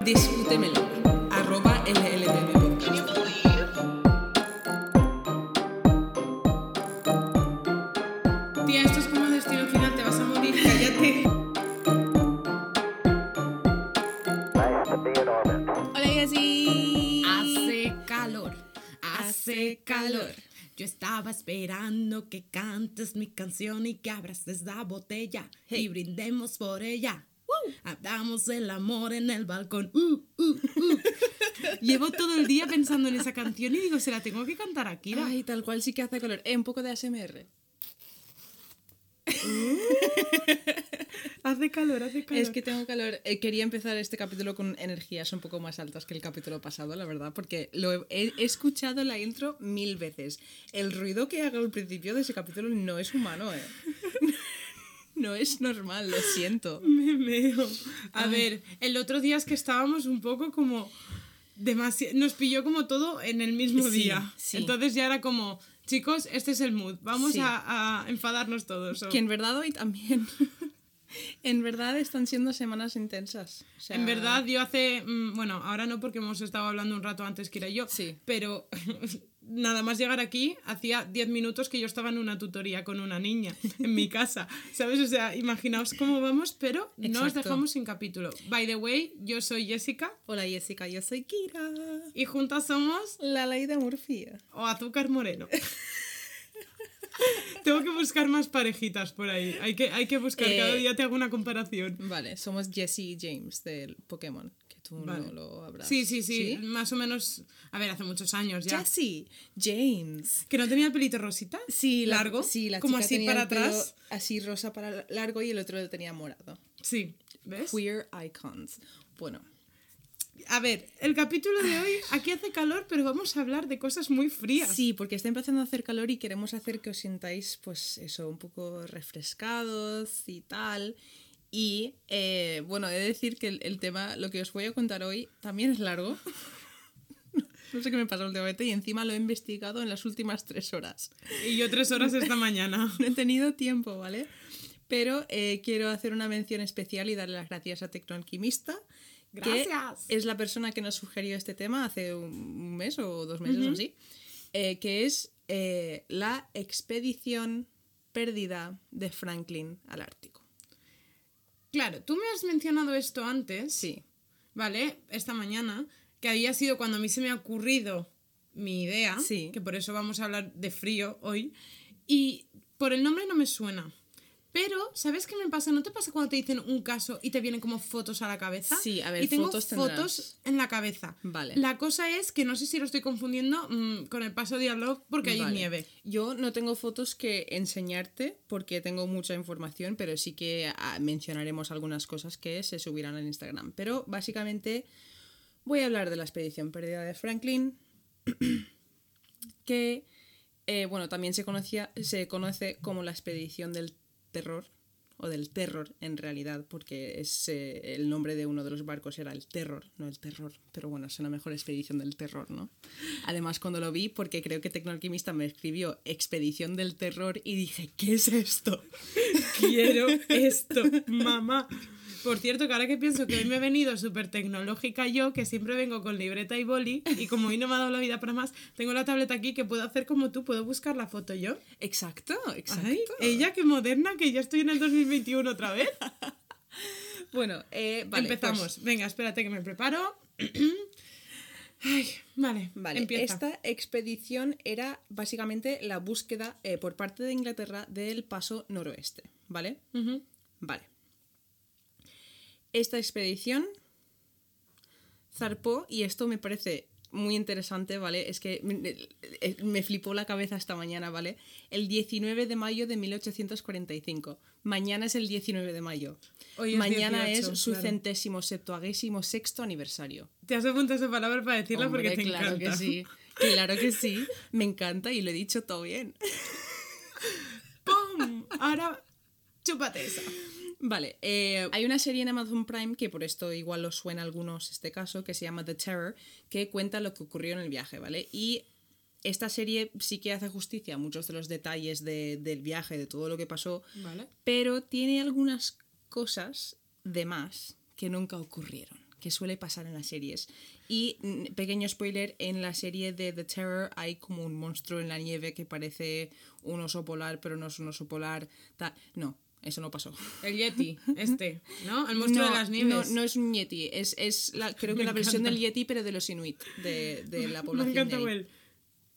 Discútemelo. Arroba Podcast. Tía, esto es como destino final, te vas a morir, cállate. Hola, Yassi. Hace calor, hace calor. Yo estaba esperando que cantes mi canción y que abras esa botella y brindemos por ella. Hagamos el amor en el balcón. Uh, uh, uh. Llevo todo el día pensando en esa canción y digo, se la tengo que cantar a Kira. Ay, tal cual sí que hace color. Eh, un poco de ASMR. Hace calor, hace calor. Es que tengo calor. Eh, quería empezar este capítulo con energías un poco más altas que el capítulo pasado, la verdad, porque lo he, he- escuchado la intro mil veces. El ruido que hago al principio de ese capítulo no es humano, ¿eh? No es normal, lo siento. Me meo. A ver, el otro día es que estábamos un poco como demasiado. Nos pilló como todo en el mismo Sí, día. sí. Entonces ya era como, chicos, este es el mood. Vamos Sí. a, a enfadarnos todos. o- Que en verdad hoy también. en verdad están siendo semanas intensas. O sea, En verdad, yo hace. mm, Bueno, ahora no porque hemos estado hablando un rato antes que era yo. Sí. Pero nada más llegar aquí, hacía 10 minutos que yo estaba en una tutoría con una niña en mi casa. ¿Sabes? O sea, imaginaos cómo vamos, pero no os dejamos sin capítulo. By the way, yo soy Jessica Hola Jessica, yo soy Kira. y juntas somos La ley de Murphy. o azúcar moreno. Tengo que buscar más parejitas por ahí. Hay que, hay que buscar, Eh, cada día te hago una comparación. Vale, somos Jesse y James del Pokémon, tú Vale. no lo habrás. Sí, sí, sí, más o menos. A ver, hace muchos años ya. Jesse, James. Que no tenía el pelito rosita. Sí, la- largo. sí, la como chica así tenía para el pelo atrás. Así rosa para largo y el otro lo tenía morado. Sí, ¿ves? Queer icons. Bueno, A ver, el capítulo de hoy, aquí hace calor, pero vamos a hablar de cosas muy frías. sí, porque está empezando a hacer calor y queremos hacer que os sintáis, pues eso, un poco refrescados y tal. Y eh, bueno, he de decir que el, el tema, lo que os voy a contar hoy, también es largo. No sé qué me pasa últimamente y encima lo he investigado en las últimas tres horas. Y yo tres horas esta mañana. No he tenido tiempo, ¿vale? Pero eh, quiero hacer una mención especial y darle las gracias a Tecnoalquimista. que Gracias. es la persona que nos sugirió este tema hace un mes o dos meses o así. eh, que es eh, la expedición perdida de Franklin al Ártico. Claro, tú me has mencionado esto antes. Sí. ¿Vale? Esta mañana, que había sido cuando a mí se me ha ocurrido mi idea. Sí. Que por eso vamos a hablar de frío hoy. Y por el nombre no me suena. Pero, ¿sabes qué me pasa? ¿No te pasa cuando te dicen un caso y te vienen como fotos a la cabeza? Sí, a ver, y tengo fotos en la cabeza. Vale. La cosa es que no sé si lo estoy confundiendo mm, con el paso de Alop porque hay Vale. nieve. Yo no tengo fotos que enseñarte porque tengo mucha información, pero sí que ah, mencionaremos algunas cosas que se subirán en Instagram. Pero básicamente voy a hablar de la expedición perdida de Franklin, que eh, bueno, también se, conocía, se conoce como la expedición del terror, o del terror en realidad, porque es, el nombre de uno de los barcos era el terror, no el terror, pero bueno, es una mejor expedición del terror, ¿no? Además, cuando lo vi, porque creo que Tecnoalquimista me escribió expedición del terror y dije, ¿qué es esto? Quiero esto, mamá. Por cierto, que ahora que pienso que hoy me he venido súper tecnológica yo, que siempre vengo con libreta y boli, y como hoy no me ha dado la vida para más, tengo la tableta aquí que puedo hacer como tú, puedo buscar la foto yo. Exacto, exacto. Ay, ella qué moderna, que ya estoy en el 2021 otra vez. Bueno, eh, vale, Empezamos. pues, Venga, espérate que me preparo. Ay, vale, Vale, empieza. esta expedición era básicamente la búsqueda eh, por parte de Inglaterra del paso noroeste, ¿vale? Vale. Esta expedición zarpó y esto me parece muy interesante, ¿vale? Es que me, eh, me flipó la cabeza esta mañana, ¿vale? El 19 de mayo de 1845. Mañana es el 19 de mayo. Hoy es Mañana 18, es su claro. centésimo septuagésimo sexto aniversario. Te has apuntado esa palabra para decirla porque te claro encanta. que sí. Claro que sí. Me encanta y lo he dicho todo bien. ¡Pum! Ahora, chúpate esa. Vale, eh, hay una serie en Amazon Prime que por esto igual os suena a algunos este caso, que se llama The Terror, que cuenta lo que ocurrió en el viaje, ¿vale? Y esta serie sí que hace justicia a muchos de los detalles de- del viaje, de todo lo que pasó, Vale. pero tiene algunas cosas de más que nunca ocurrieron, que suele pasar en las series. Y mm, pequeño spoiler, en la serie de The Terror hay como un monstruo en la nieve que parece un oso polar, pero no es un oso polar. ta- No, eso no pasó. El Yeti, este, ¿no? El monstruo no, de las nieves. No, no es un Yeti, es, es la, creo que Me la versión del Yeti, pero de los Inuit, de, de la Me población. de encanta ahí. Will.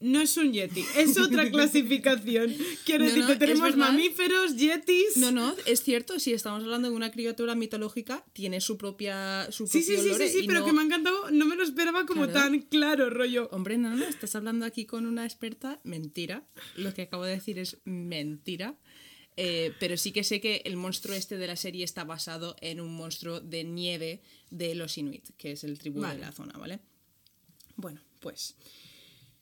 No es un Yeti, es otra clasificación. Quiero No, decir tenemos mamíferos, yetis. No, no, es cierto, si estamos hablando de una criatura mitológica, tiene su propia su Sí, sí, sí, sí, sí, pero que me ha encantado, no me lo esperaba como tan claro, rollo. Hombre, no, no, estás hablando aquí con una experta. Mentira. Lo que acabo de decir es mentira. Eh, pero sí que sé que el monstruo este de la serie está basado en un monstruo de nieve de los Inuit, que es el tribu Vale. de la zona, ¿vale? Bueno, pues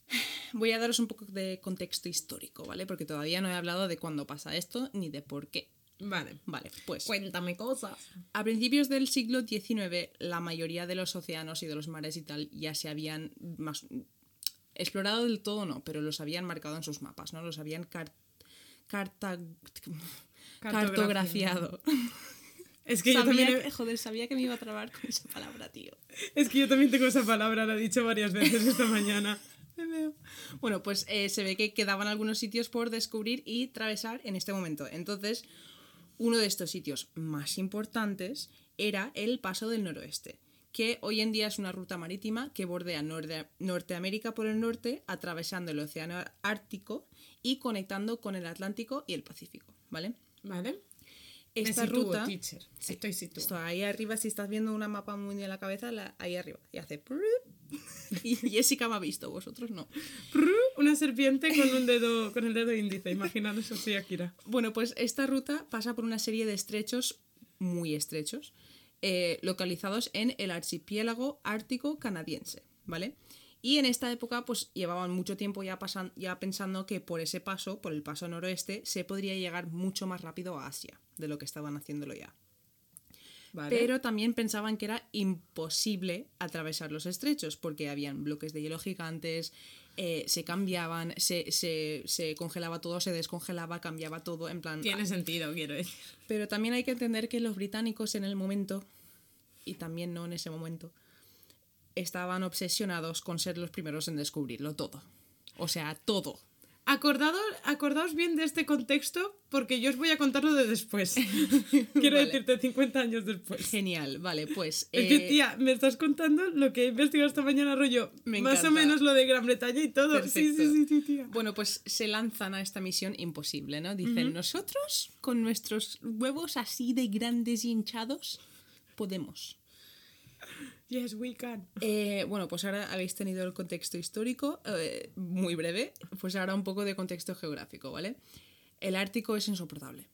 voy a daros un poco de contexto histórico, ¿vale? Porque todavía no he hablado de cuándo pasa esto ni de por qué. Vale. Vale, pues Cuéntame cosas. a principios del siglo XIX, la mayoría de los océanos y de los mares y tal ya se habían más explorado del todo, no, pero los habían marcado en sus mapas, ¿no? Los habían car- carta- cartografiado. Es que, yo Sabía también, que- joder, sabía que me iba a trabar con esa palabra, tío. es que yo también tengo esa palabra, la he dicho varias veces esta mañana. Bueno, pues eh, se ve que quedaban algunos sitios por descubrir y atravesar en este momento. Entonces, uno de estos sitios más importantes era el Paso del Noroeste, que hoy en día es una ruta marítima que bordea Norde- Norteamérica por el norte, atravesando el Océano Ártico y conectando con el Atlántico y el Pacífico, ¿vale? ¿Vale? Esta Me ruta... teacher. Estoy. Esto ahí arriba, si estás viendo una mapa mundial en la cabeza, la- ahí arriba. Y hace... Y Jessica me ha visto, vosotros no. Una serpiente con un dedo, con el dedo índice, imaginaros así, Akira. Bueno, pues esta ruta pasa por una serie de estrechos muy estrechos, eh, localizados en el archipiélago ártico canadiense, ¿vale? Y en esta época, pues llevaban mucho tiempo ya, pasan, ya pensando que por ese paso, por el paso noroeste, se podría llegar mucho más rápido a Asia de lo que estaban haciéndolo ya. Vale. Pero también pensaban que era imposible atravesar los estrechos porque habían bloques de hielo gigantes, eh, se cambiaban, se, se- se congelaba todo, se descongelaba, cambiaba todo, en plan... Tiene sentido, quiero decir. Pero también hay que entender que los británicos en el momento, y también no en ese momento, estaban obsesionados con ser los primeros en descubrirlo todo. O sea, todo. Acordado, acordaos bien de este contexto porque yo os voy a contar lo de después. Quiero Vale. decirte 50 años después. Genial, vale, pues... Es que, eh, tía, me estás contando lo que he investigado esta mañana, rollo. Me más o menos lo de Gran Bretaña y todo. Sí, sí, sí, sí, tía. Bueno, pues se lanzan a esta misión imposible, ¿no? Dicen, nosotros, con nuestros huevos así de grandes y hinchados, podemos. Yes, we can. Eh, bueno, pues ahora habéis tenido el contexto histórico, eh, muy breve, pues ahora un poco de contexto geográfico, ¿vale? El Ártico es insoportable.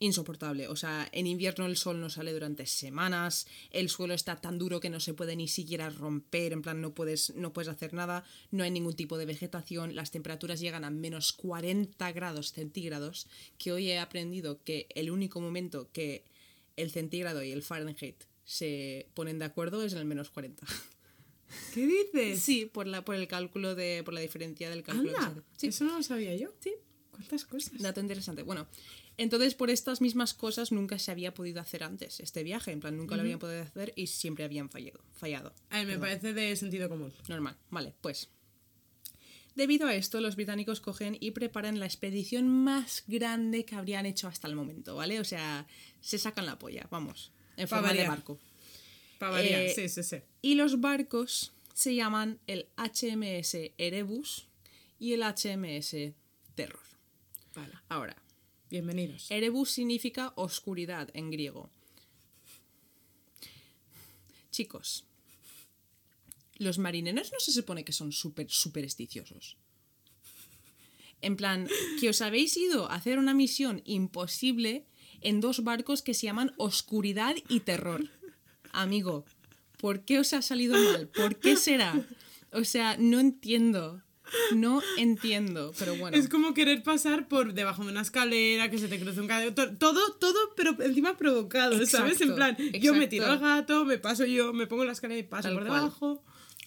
Insoportable. O sea, en invierno el sol no sale durante semanas, el suelo está tan duro que no se puede ni siquiera romper, en plan no puedes, no puedes hacer nada, no hay ningún tipo de vegetación, las temperaturas llegan a menos 40 grados centígrados, que hoy he aprendido que el único momento que el centígrado y el Fahrenheit se ponen de acuerdo es en el menos 40. ¿Qué dices? Sí, por, la, por el cálculo de. por la diferencia del cálculo. Anda, hace. Sí, eso no lo sabía yo. sí. ¿Cuántas cosas? Dato interesante. Bueno, entonces por estas mismas cosas nunca se había podido hacer antes este viaje. En plan, nunca lo habían podido hacer y siempre habían fallado. fallado. A ver, me Perdón. parece de sentido común. Normal. Vale, pues. Debido a esto, los británicos cogen y preparan la expedición más grande que habrían hecho hasta el momento, ¿vale? O sea, se sacan la polla, vamos. En Pa' forma de barco. Para variar, Eh, sí, sí, sí. Y los barcos se llaman el HMS Erebus y el HMS Terror. Vale, Ahora, bienvenidos. Erebus significa oscuridad en griego. Chicos, los marineros no se supone que son súper supersticiosos. En plan, que os habéis ido a hacer una misión imposible en dos barcos que se llaman Oscuridad y Terror. Amigo, ¿por qué os ha salido mal? ¿Por qué será? O sea, no entiendo. No entiendo, pero bueno. Es como querer pasar por debajo de una escalera, que se te cruce un caballo, to- todo, todo, pero encima provocado, ¿sabes? En Exacto, plan, yo me exacto. tiro al gato, me paso yo, me pongo la escalera y paso Tal por cual.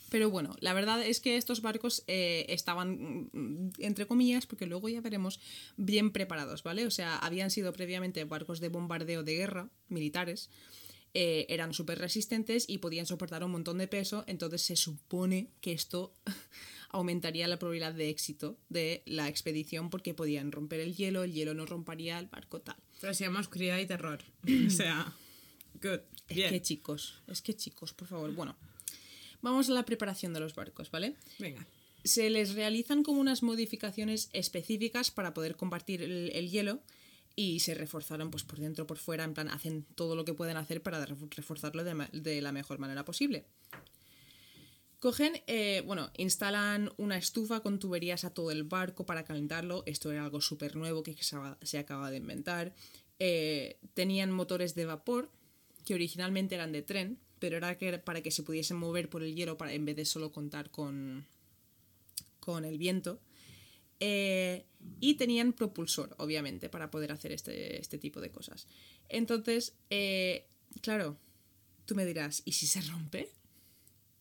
Pero bueno, la verdad es que estos barcos eh, estaban, mm, entre comillas, porque luego ya veremos, bien preparados, ¿vale? O sea, habían sido previamente barcos de bombardeo de guerra, militares, eh, eran súper resistentes y podían soportar un montón de peso, entonces se supone que esto aumentaría la probabilidad de éxito de la expedición porque podían romper el hielo, el hielo no rompería el barco tal. Pero se llama oscuridad y terror. o sea, good. Es Bien. que chicos, es que chicos, por favor. Bueno, vamos a la preparación de los barcos, ¿vale? Venga. Se les realizan como unas modificaciones específicas para poder compartir el, el hielo y se reforzaron pues por dentro, por fuera, en plan, hacen todo lo que pueden hacer para ref- reforzarlo de, la mejor manera posible. Cogen, eh, bueno, instalan una estufa con tuberías a todo el barco para calentarlo. Esto era algo súper nuevo que se, acaba- se acaba de inventar. Eh, tenían motores de vapor que originalmente eran de tren, pero era que para que se pudiesen mover por el hielo para, en vez de solo contar con, con el viento. Eh, y tenían propulsor, obviamente, para poder hacer este, este tipo de cosas. Entonces, eh, claro, tú me dirás, ¿y si se rompe?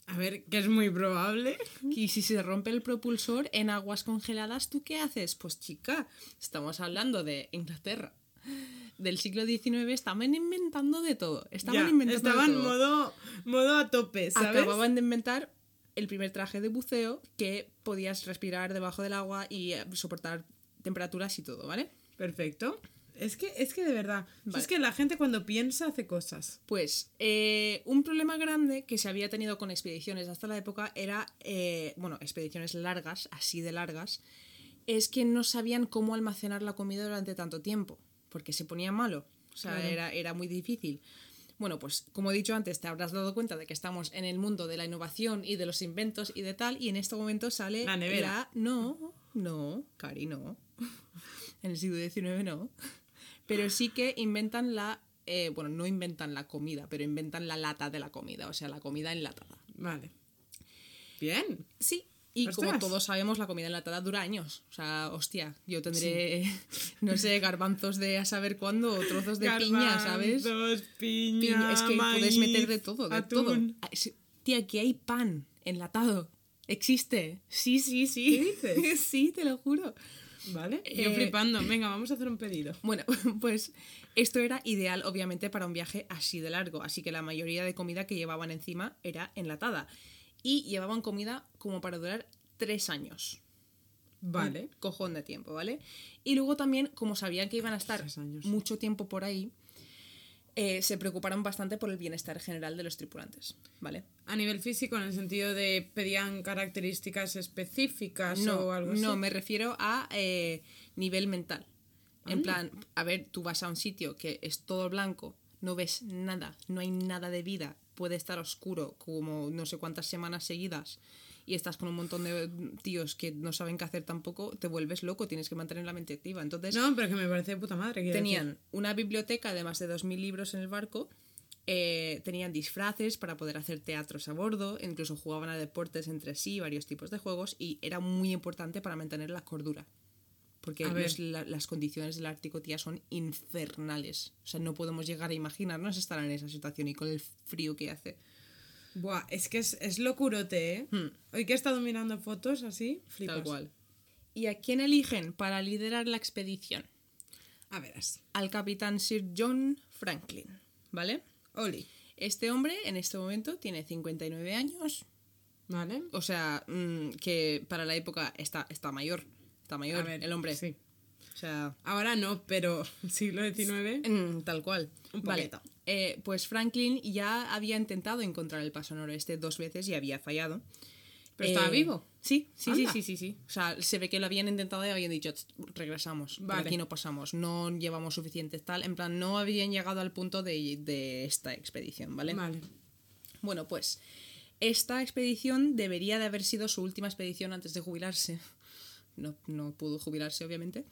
A ver, que es muy probable. Y si se rompe el propulsor en aguas congeladas, ¿tú qué haces? Pues chica, estamos hablando de Inglaterra. Del siglo XIX estaban inventando de todo. Estaban Ya, inventando de estaban todo. modo, modo a tope, ¿sabes? Acababan de inventar el primer traje de buceo que podías respirar debajo del agua y eh, soportar temperaturas y todo, ¿vale? Perfecto. Es que, es que de verdad. Vale. Es que la gente cuando piensa hace cosas. Pues eh, un problema grande que se había tenido con expediciones hasta la época era, eh, bueno, expediciones largas, así de largas, es que no sabían cómo almacenar la comida durante tanto tiempo, porque se ponía malo, o sea, Claro. era, era muy difícil. Bueno, pues como he dicho antes, te habrás dado cuenta de que estamos en el mundo de la innovación y de los inventos y de tal, y en este momento sale La nevera. No, no, Cari, no. en el siglo XIX no. Pero sí que inventan la... eh, bueno, no inventan la comida, pero inventan la lata de la comida, o sea, la comida enlatada. Vale. Bien. Sí. Y como todos sabemos, la comida enlatada dura años. O sea, hostia, yo tendré, no sé, garbanzos de a saber cuándo, o trozos de piña, ¿sabes? Piña, Piña, es que puedes meter de todo, de todo. atún. Ah, Tía, aquí hay pan enlatado. Existe. Sí, sí, sí. ¿Qué dices? sí, te lo juro. Vale. Yo Eh, flipando. Venga, vamos a hacer un pedido. Bueno, pues esto era ideal, obviamente, para un viaje así de largo. Así que la mayoría de comida que llevaban encima era enlatada. Y llevaban comida como para durar tres años. Vale. Un cojón de tiempo, ¿vale? Y luego también, como sabían que iban a estar mucho tiempo por ahí, eh, se preocuparon bastante por el bienestar general de los tripulantes, ¿vale? A nivel físico, en el sentido de pedían características específicas No, o algo así. no, me refiero a eh, nivel mental. En plan, a ver, tú vas a un sitio que es todo blanco, no ves nada, no hay nada de vida, puede estar oscuro como no sé cuántas semanas seguidas y estás con un montón de tíos que no saben qué hacer tampoco, te vuelves loco, tienes que mantener la mente activa. Entonces, No, pero que me parece de puta madre. tenían decir. una biblioteca de más de 2.000 libros en el barco, eh, tenían disfraces para poder hacer teatros a bordo, incluso jugaban a deportes entre sí, varios tipos de juegos, y era muy importante para mantener la cordura. Porque los- la- las condiciones del Ártico, tía, son infernales. O sea, no podemos llegar a imaginarnos estar en esa situación y con el frío que hace. Buah, es que es, es locurote, ¿eh? Hmm. Hoy que he estado mirando fotos así, flipas. Tal cual. ¿Y a quién eligen para liderar la expedición? A verás. Al capitán Sir John Franklin, ¿vale? Oli. Este hombre en este momento tiene 59 años, ¿Vale? o sea, mm, que para la época está, está mayor, está mayor ver, el hombre. Sí. O sea, Ahora no, pero siglo XIX. mm, tal cual. Un Vale, poquito. eh, pues Franklin ya había intentado encontrar el paso noroeste dos veces y había fallado. ¿Pero estaba vivo? Sí, sí, sí, Anda. sí, sí, sí. O sea, se ve que lo habían intentado y habían dicho, "Tst, regresamos, por aquí no pasamos, no llevamos suficientes tal. En plan, no habían llegado al punto de, de esta expedición, ¿vale? Vale. Bueno, pues esta expedición debería de haber sido su última expedición antes de jubilarse. No, no pudo jubilarse, obviamente.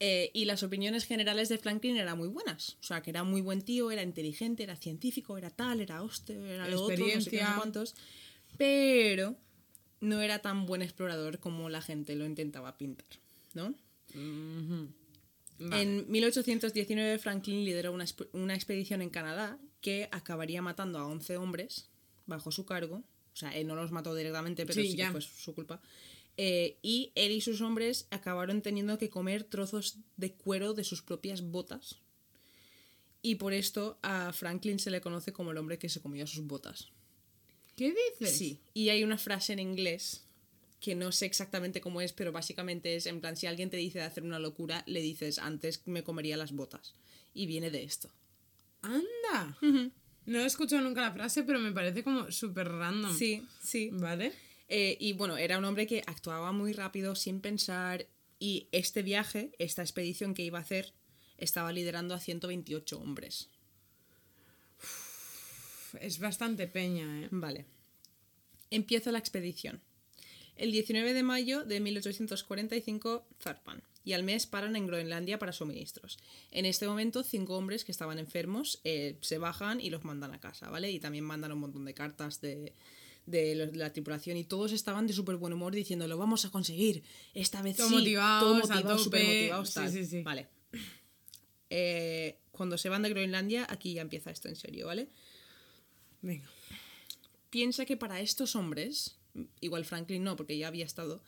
Eh, y las opiniones generales de Franklin eran muy buenas. O sea, que era muy buen tío, era inteligente, era científico, era tal, era hostia, era lo otro, no sé qué, no sé cuántos. Pero no era tan buen explorador como la gente lo intentaba pintar, ¿no? Vale. En 1819 Franklin lideró una, una expedición en Canadá que acabaría matando a 11 hombres bajo su cargo O sea, él no los mató directamente, pero Sí, sí, que fue su culpa. Eh, y él y sus hombres acabaron teniendo que comer trozos de cuero de sus propias botas. Y por esto a Franklin se le conoce como el hombre que se comió sus botas. ¿Qué dices? Sí, y hay una frase en inglés que no sé exactamente cómo es, pero básicamente es en plan, si alguien te dice de hacer una locura, le dices, antes me comería las botas. Y viene de esto. Anda. No he escuchado nunca la frase, pero me parece como súper random. Sí, sí. ¿Vale? Eh, y bueno, era un hombre que actuaba muy rápido, sin pensar, y este viaje, esta expedición que iba a hacer, estaba liderando a 128 hombres. Es bastante peña, ¿eh? Vale. Empieza la expedición. El 19 de mayo de 1845 zarpan y al mes paran en Groenlandia para suministros. En este momento, cinco hombres que estaban enfermos eh, se bajan y los mandan a casa, ¿vale? Y también mandan un montón de cartas de, de los- de la tripulación y todos estaban de súper buen humor diciendo lo vamos a conseguir, esta vez Todo sí, motivados, todo motivados, tope". súper motivados, Sí, tal. sí, sí. Vale. Eh, cuando se van de Groenlandia, aquí ya empieza esto en serio, ¿vale? Venga. piensa que para estos hombres, igual Franklin no, porque ya había estado,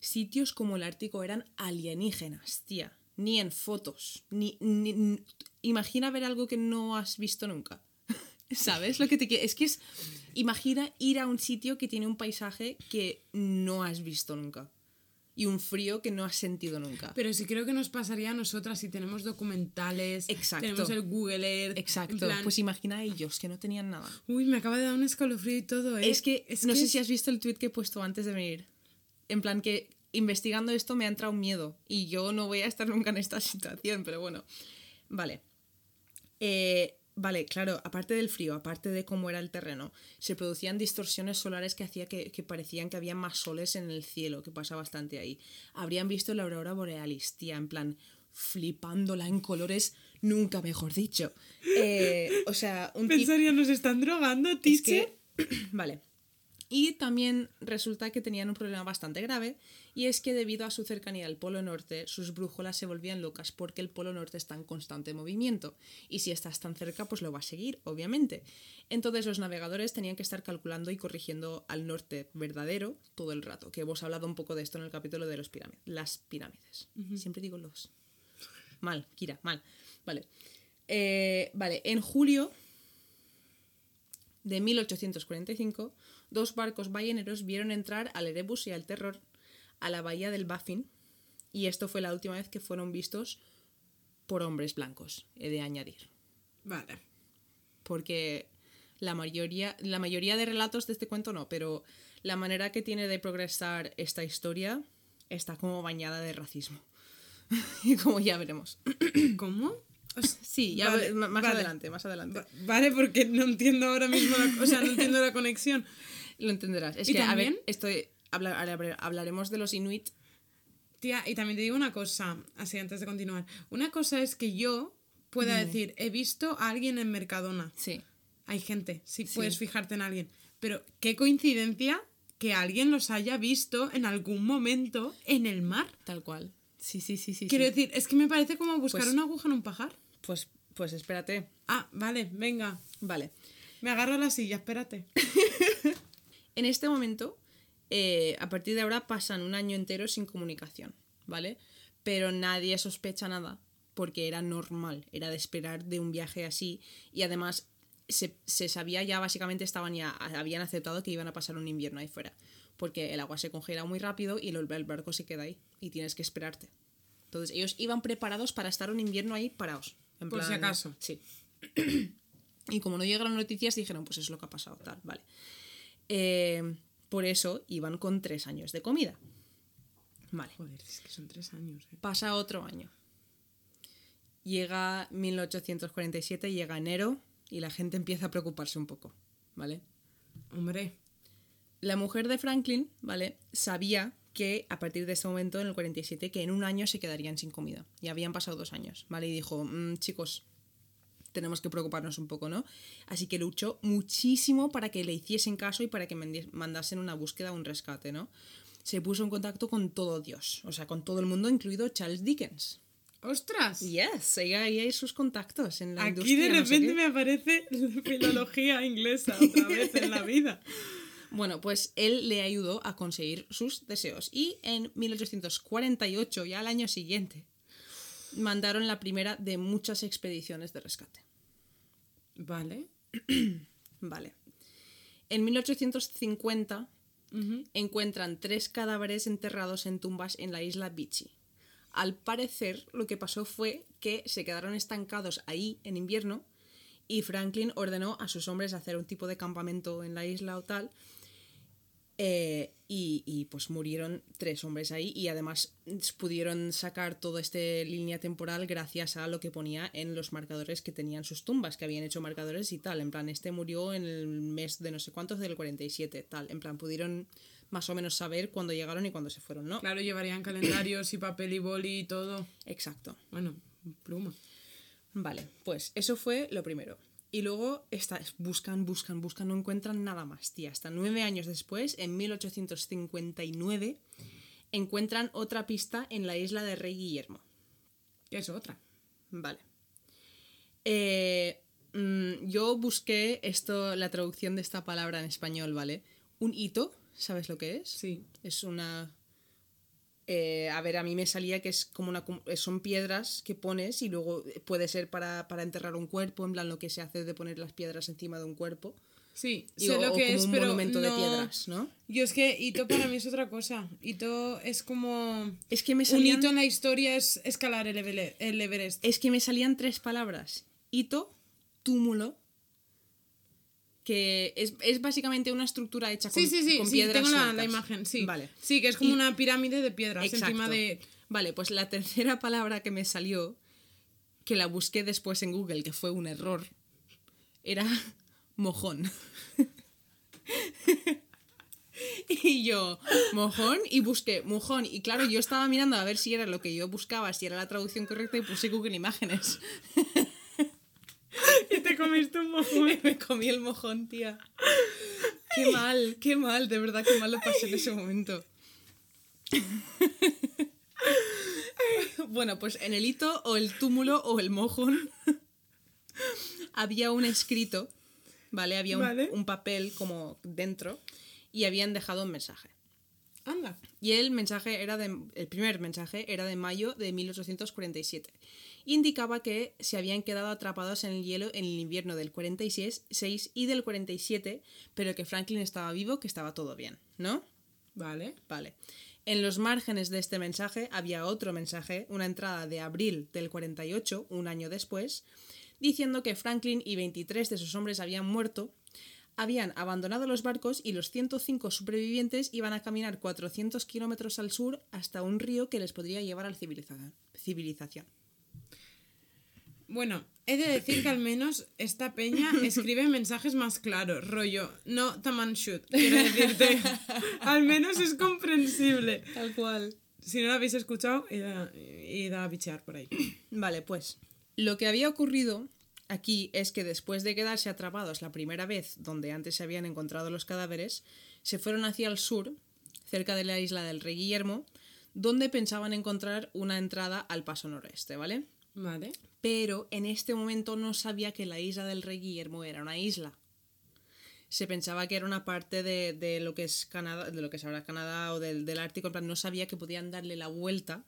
sitios como el Ártico eran alienígenas, tía. Ni en fotos. Ni, ni- n- imagina ver algo que no has visto nunca. ¿Sabes lo que te quiero? Es que es. Imagina ir a un sitio que tiene un paisaje que no has visto nunca. Y un frío que no has sentido nunca. Pero sí creo que nos pasaría a nosotras si tenemos documentales. Exacto. Tenemos el Google Earth. Exacto. plan, Pues imagina a ellos que no tenían nada. Uy, me acaba de dar un escalofrío y todo, ¿eh? Es que no que sé si has visto el tweet que he puesto antes de venir. En plan que investigando esto me ha entrado un miedo y yo no voy a estar nunca en esta situación, pero bueno. Vale. Eh, vale, claro, aparte del frío, aparte de cómo era el terreno, se producían distorsiones solares que hacía que, que parecían que había más soles en el cielo, que pasa bastante ahí. Habrían visto la aurora borealis, tía, en plan flipándola en colores, nunca mejor dicho. Eh, o sea, un. Pensaría, nos están drogando, Es teacher. que, vale. Y también resulta que tenían un problema bastante grave, y es que debido a su cercanía al Polo Norte, sus brújulas se volvían locas porque el Polo Norte está en constante movimiento, y si estás tan cerca, pues lo va a seguir, obviamente. Entonces los navegadores tenían que estar calculando y corrigiendo al norte verdadero todo el rato, que hemos hablado un poco de esto en el capítulo de los pirámides. Las pirámides. Siempre digo los. Mal, Kira, mal. Vale. Eh, vale, en julio de 1845, dos barcos balleneros vieron entrar al Erebus y al Terror a la bahía del Baffin, y esto fue la última vez que fueron vistos por hombres blancos, he de añadir. Vale. Porque la mayoría, la mayoría de relatos de este cuento no, pero la manera que tiene de progresar esta historia está como bañada de racismo. y como ya veremos. ¿Cómo? O sea, Sí, ya Vale, más vale. adelante, más adelante. va- vale, porque no entiendo ahora mismo la, o sea, no entiendo la conexión. Lo entenderás. Es ¿Y que, a también? ver, estoy, habla- habla- hablaremos de los Inuit. Tía, y también te digo una cosa, así antes de continuar. Una cosa es que yo pueda decir, he visto a alguien en Mercadona. Sí. Hay gente, sí, Sí. puedes fijarte en alguien. Pero qué coincidencia que alguien los haya visto en algún momento en el mar. Tal cual. Sí, sí, sí, sí. Quiero sí. decir, es que me parece como buscar Pues- una aguja en un pajar. Pues, pues espérate. Ah, vale, venga. Vale. Me agarro a la silla, espérate. En este momento, eh, a partir de ahora pasan un año entero sin comunicación, ¿vale? Pero nadie sospecha nada porque era normal, era de esperar de un viaje así y además se, se sabía ya, básicamente estaban ya, habían aceptado que iban a pasar un invierno ahí fuera porque el agua se congela muy rápido y el, el barco se queda ahí y tienes que esperarte. Entonces ellos iban preparados para estar un invierno ahí parados. en Por si acaso. Sí. y como no llegaron noticias dijeron, pues eso es lo que ha pasado, tal, vale. Eh, por eso iban con tres años de comida. Vale. Joder, es que son tres años. eh. Pasa otro año. Llega 1847, llega enero y la gente empieza a preocuparse un poco, ¿vale? Hombre, La mujer de Franklin, ¿vale? Sabía que a partir de ese momento, en el 47, que en un año se quedarían sin comida. Y habían pasado dos años, ¿vale? Y dijo, "Mm, chicos, tenemos que preocuparnos un poco, ¿no? Así que luchó muchísimo para que le hiciesen caso y para que mandasen una búsqueda, un rescate, ¿no? Se puso en contacto con todo Dios, o sea, con todo el mundo, incluido Charles Dickens. ¡ostras! Yes, ahí ahí hay sus contactos en la Aquí industria. de no sé repente me aparece la filología inglesa otra vez en la vida. Bueno, pues él le ayudó a conseguir sus deseos. Y en 1848, ya al año siguiente, mandaron la primera de muchas expediciones de rescate. Vale. Vale. En 1850 encuentran tres cadáveres enterrados en tumbas en la isla Vichy. Al parecer, lo que pasó fue que se quedaron estancados ahí en invierno y Franklin ordenó a sus hombres hacer un tipo de campamento en la isla o tal. eh, y, y, pues murieron tres hombres ahí y además pudieron sacar toda esta línea temporal gracias a lo que ponía en los marcadores que tenían sus tumbas, que habían hecho marcadores y tal. En plan, este murió en el mes de no sé cuántos del 47, tal. En plan, pudieron más o menos saber cuándo llegaron y cuándo se fueron, ¿no? Claro, llevarían calendarios y papel y boli y todo. Exacto. Bueno, pluma. Vale, pues eso fue lo primero. Y luego esta- buscan, buscan, buscan, no encuentran nada más, tía. Hasta nueve años después, en 1859, encuentran otra pista en la isla de Rey Guillermo. Es otra. Vale. Eh, mm, yo busqué esto, la traducción de esta palabra en español, ¿vale? Un hito, ¿sabes lo que es? Sí. Es una. Eh, a ver, a mí me salía que es como una. Son piedras que pones y luego puede ser para, para enterrar un cuerpo, en plan lo que se hace de poner las piedras encima de un cuerpo. Sí, Y- sé o- lo o que como es, un pero monumento de piedras, ¿no? Yo es que hito para mí es otra cosa. Hito es como... Es que me Un salían. hito en la historia es escalar el Everest. Es que me salían tres palabras. Hito, túmulo. Que es, es básicamente una estructura hecha con, Sí, sí, sí, con sí, piedras tengo la, imagen, sí. Vale. Sí, que es como Y- una pirámide de piedras Exacto. encima de... Vale, pues la tercera palabra que me salió, que la busqué después en Google, que fue un error, era mojón. y yo, mojón, y busqué mojón. Y claro, yo estaba mirando a ver si era lo que yo buscaba, si era la traducción correcta, y puse Google Imágenes. Comiste un mojón. Me comí el mojón, tía. Qué mal, qué mal, de verdad, qué mal lo pasé en ese momento. Bueno, pues en el hito o el túmulo o el mojón había un escrito, ¿vale? Había un, Vale. un papel como dentro y habían dejado un mensaje. Anda. Y el mensaje era de, el primer mensaje era de mayo de 1847. Indicaba que se habían quedado atrapados en el hielo en el invierno del 46 6 y del 47, pero que Franklin estaba vivo, que estaba todo bien, ¿no? Vale. Vale. En los márgenes de este mensaje había otro mensaje, una entrada de abril del 48, un año después, diciendo que Franklin y 23 de sus hombres habían muerto, habían abandonado los barcos y los 105 supervivientes iban a caminar 400 kilómetros al sur hasta un río que les podría llevar a la civilización. Bueno, he de decir que al menos esta peña escribe mensajes más claros, rollo, no taman shoot, quiero decirte. al menos es comprensible. Tal cual. Si no lo habéis escuchado, id a, id a bichear por ahí. Vale, pues lo que había ocurrido aquí es que después de quedarse atrapados la primera vez donde antes se habían encontrado los cadáveres, se fueron hacia el sur, cerca de la isla del Rey Guillermo, donde pensaban encontrar una entrada al paso noroeste, ¿vale? Vale. Pero en este momento no sabía que la isla del Rey Guillermo era una isla. Se pensaba que era una parte de, de lo que es Canadá, de lo que es ahora Canadá o del, del Ártico, en plan, no sabía que podían darle la vuelta.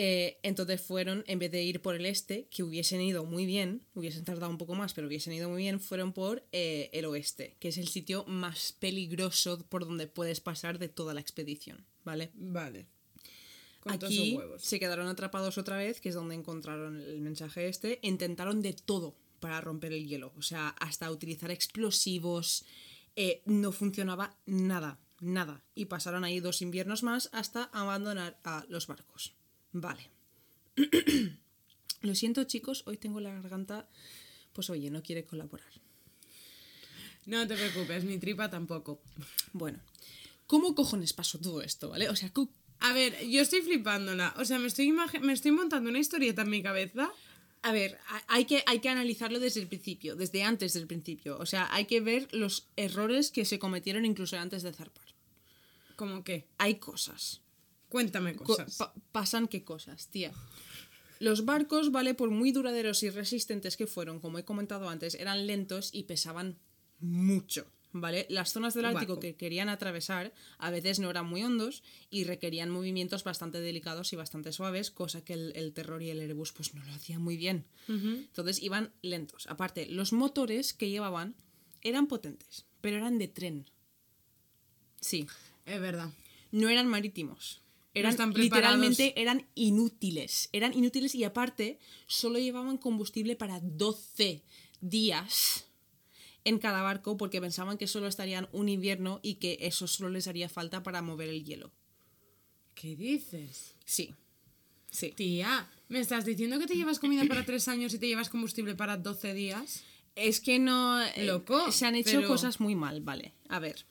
Eh, entonces fueron, en vez de ir por el este, que hubiesen ido muy bien, hubiesen tardado un poco más, pero hubiesen ido muy bien, fueron por eh, el oeste, que es el sitio más peligroso por donde puedes pasar de toda la expedición, ¿vale? Vale. Aquí se quedaron atrapados otra vez, que es donde encontraron el mensaje este. Intentaron de todo para romper el hielo. O sea, hasta utilizar explosivos. eh, no funcionaba nada, nada. Y pasaron ahí dos inviernos más hasta abandonar a los barcos. Vale. Lo siento, chicos, hoy tengo la garganta. Pues oye, no quiere colaborar. No te preocupes, mi tripa tampoco. Bueno, ¿cómo cojones pasó todo esto, vale? O sea, A ver, yo estoy flipándola. O sea, me estoy, me estoy montando una historieta en mi cabeza. A ver, ha- hay que, hay que analizarlo desde el principio, desde antes del principio. O sea, hay que ver los errores que se cometieron incluso antes de zarpar. ¿Cómo qué? Hay cosas. Cuéntame Co- cosas. pa- pasan qué cosas, tía. Los barcos, vale, por muy duraderos y resistentes que fueron, como he comentado antes, eran lentos y pesaban mucho. ¿Vale? Las zonas del Ártico Guapo. que querían atravesar a veces no eran muy hondos y requerían movimientos bastante delicados y bastante suaves, cosa que el, el Terror y el Erebus pues no lo hacían muy bien. Entonces iban lentos. Aparte, los motores que llevaban eran potentes, pero eran de tren. Sí, Es verdad. no eran marítimos. Eran están literalmente eran inútiles. Eran inútiles y aparte solo llevaban combustible para 12 días en cada barco porque pensaban que solo estarían un invierno y que eso solo les haría falta para mover el hielo. ¿Qué dices? Sí. Sí. Tía, ¿me estás diciendo que te llevas comida para tres años y te llevas combustible para 12 días? Es que no. eh, Loco, Se han hecho pero- cosas muy mal, vale. A ver.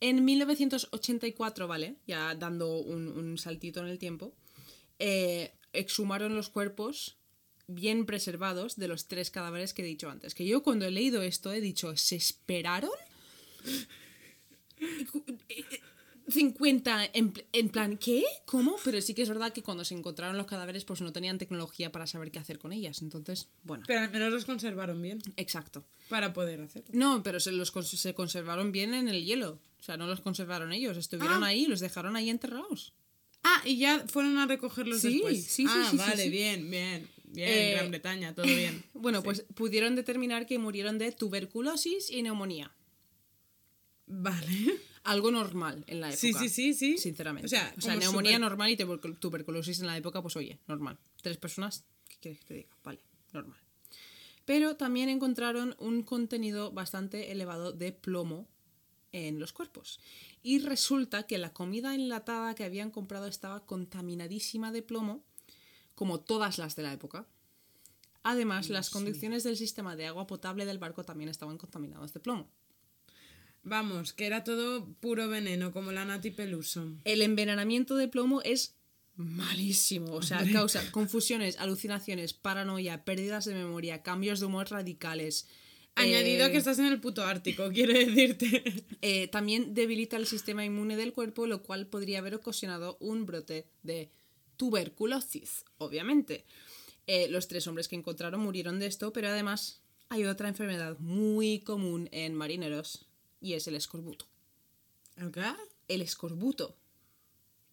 En 1984, ¿vale? Ya dando un, un saltito en el tiempo, eh, exhumaron los cuerpos bien preservados de los tres cadáveres que he dicho antes. Que yo cuando he leído esto he dicho, ¿se esperaron? 50 en, en plan, ¿qué? ¿Cómo? Pero sí que es verdad que cuando se encontraron los cadáveres pues no tenían tecnología para saber qué hacer con ellas. Entonces, bueno, Pero al menos los conservaron bien exacto. para poder hacerlo. No, pero se los se conservaron bien en el hielo. O sea, no los conservaron ellos, estuvieron Ah. ahí, los dejaron ahí enterrados. Ah, y ya fueron a recogerlos Sí, después. sí, sí, ah, sí, sí, vale, sí. bien, bien. Bien, Eh, Gran Bretaña, todo bien. Bueno, pues pudieron determinar que murieron de tuberculosis y neumonía. Vale. Algo normal en la época. Sí, sí, sí, sí. Sinceramente. O sea, neumonía normal y tubercul- tuberculosis en la época, pues oye, normal. Tres personas, ¿qué quieres que te diga? Vale, normal. Pero también encontraron un contenido bastante elevado de plomo en los cuerpos. Y resulta que la comida enlatada que habían comprado estaba contaminadísima de plomo, como todas las de la época. Además, las condiciones del sistema de agua potable del barco también estaban contaminados de plomo. Vamos, que era todo puro veneno, como la Nati Peluso. El envenenamiento de plomo es malísimo. O sea, causa confusiones, alucinaciones, paranoia, pérdidas de memoria, cambios de humor radicales. Añadido Eh, que estás en el puto Ártico, quiero decirte. eh, también debilita el sistema inmune del cuerpo, lo cual podría haber ocasionado un brote de tuberculosis, obviamente. Eh, los tres hombres que encontraron murieron de esto, pero además hay otra enfermedad muy común en marineros y es el escorbuto. ¿El qué? El escorbuto.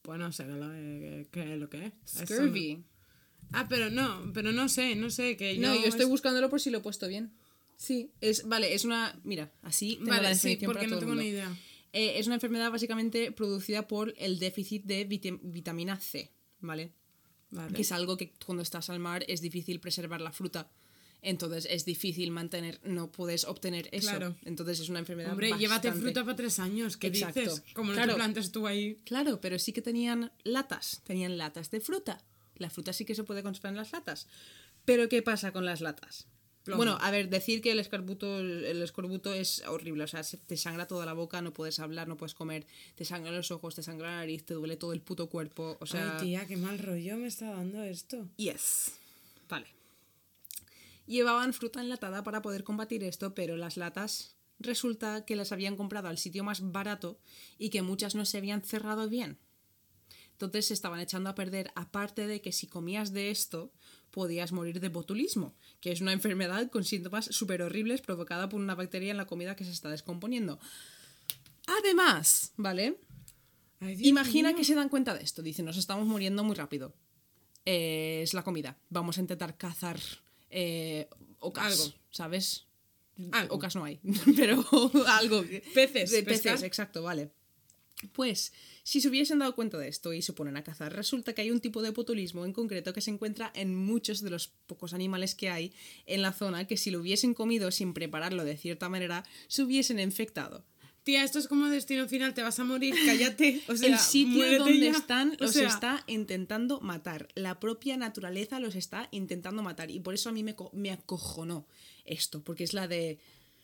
Pues no sé qué, lo- qué es lo que es. Eso- Scurvy. Ah, pero no, pero no sé, no sé. Que No, yo estoy es- buscándolo por si lo he puesto bien. Sí, es, vale, es una. Mira, así tengo Vale, la sí, porque no tengo ni idea. Eh, es una enfermedad básicamente producida por el déficit de vitamina C, ¿vale? Vale. Que es algo que cuando estás al mar es difícil preservar la fruta. Entonces es difícil mantener, no puedes obtener eso. Claro. Entonces es una enfermedad Hombre, llévate fruta para tres años, ¿qué Exacto. dices? Como no Claro. te plantes tú ahí. Claro, pero sí que tenían latas, tenían latas de fruta. La fruta sí que se puede conservar en las latas. Pero ¿qué pasa con las latas? Plomo. Bueno, a ver, decir que el escorbuto, el escorbuto es horrible, o sea, se- te sangra toda la boca, no puedes hablar, no puedes comer, te sangran los ojos, te sangra la nariz, te duele todo el puto cuerpo, o sea... Ay, tía, qué mal rollo me está dando esto. Yes. Vale. Llevaban fruta enlatada para poder combatir esto, pero las latas resulta que las habían comprado al sitio más barato y que muchas no se habían cerrado bien. Entonces se estaban echando a perder, aparte de que si comías de esto podías morir de botulismo, que es una enfermedad con síntomas súper horribles provocada por una bacteria en la comida que se está descomponiendo. Además, ¿vale? Ay, Imagina mío. que se dan cuenta de esto. Dicen, nos estamos muriendo muy rápido. Eh, es la comida. Vamos a intentar cazar eh, ocas, Algo. ¿sabes? Algo. Ocas no hay, pero algo. Peces, De peces, exacto, vale. Pues, si se hubiesen dado cuenta de esto y se ponen a cazar, resulta que hay un tipo de botulismo en concreto que se encuentra en muchos de los pocos animales que hay en la zona que si lo hubiesen comido sin prepararlo de cierta manera, se hubiesen infectado. Tía, esto es como destino final, te vas a morir, cállate. O sea, el sitio donde ya. están O los sea, está intentando matar. La propia naturaleza los está intentando matar. Y por eso a mí me, me acojonó esto, porque es la de...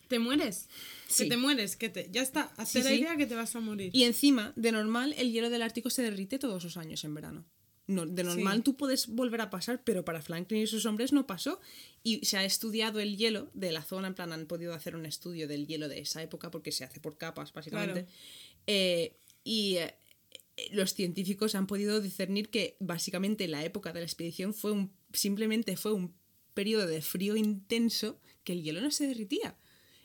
Te mueres. Sí. Que te mueres, que te. Ya está, hazte Sí, la sí. idea que te vas a morir. Y encima, de normal, el hielo del Ártico se derrite todos los años en verano. No, de normal tú puedes volver a pasar, pero para Franklin y sus hombres no pasó. Y se ha estudiado el hielo de la zona, en plan han podido hacer un estudio del hielo de esa época, porque se hace por capas, básicamente. Claro. Eh, y eh, los científicos han podido discernir que básicamente la época de la expedición fue un, simplemente fue un periodo de frío intenso que el hielo no se derritía.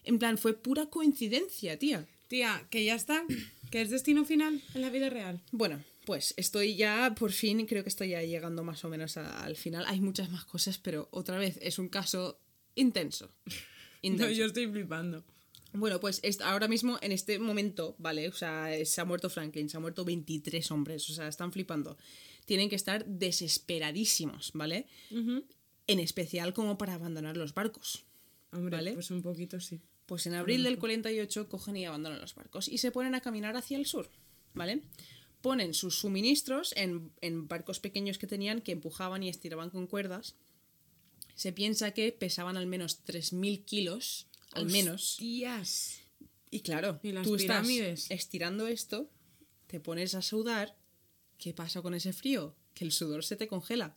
En plan, fue pura coincidencia, tía. Tía, que ya está, que es destino final en la vida real. Bueno, pues estoy ya, por fin, creo que estoy ya llegando más o menos a- al final. Hay muchas más cosas, pero otra vez es un caso intenso. Intenso. No, yo estoy flipando. Bueno, pues ahora mismo, en este momento, ¿vale? O sea, se ha muerto Franklin, se han muerto 23 hombres, o sea, están flipando. Tienen que estar desesperadísimos, ¿vale? En especial como para abandonar los barcos. Hombre, ¿Vale? pues un poquito sí. Pues en abril del 48 cogen y abandonan los barcos y se ponen a caminar hacia el sur, ¿vale? Ponen sus suministros en, en barcos pequeños que tenían que empujaban y estiraban con cuerdas. Se piensa que pesaban al menos 3.000 kilos, al menos. Tías. Y claro, Y las tú pirámides. estás estirando esto, te pones a sudar. ¿Qué pasa con ese frío? Que el sudor se te congela.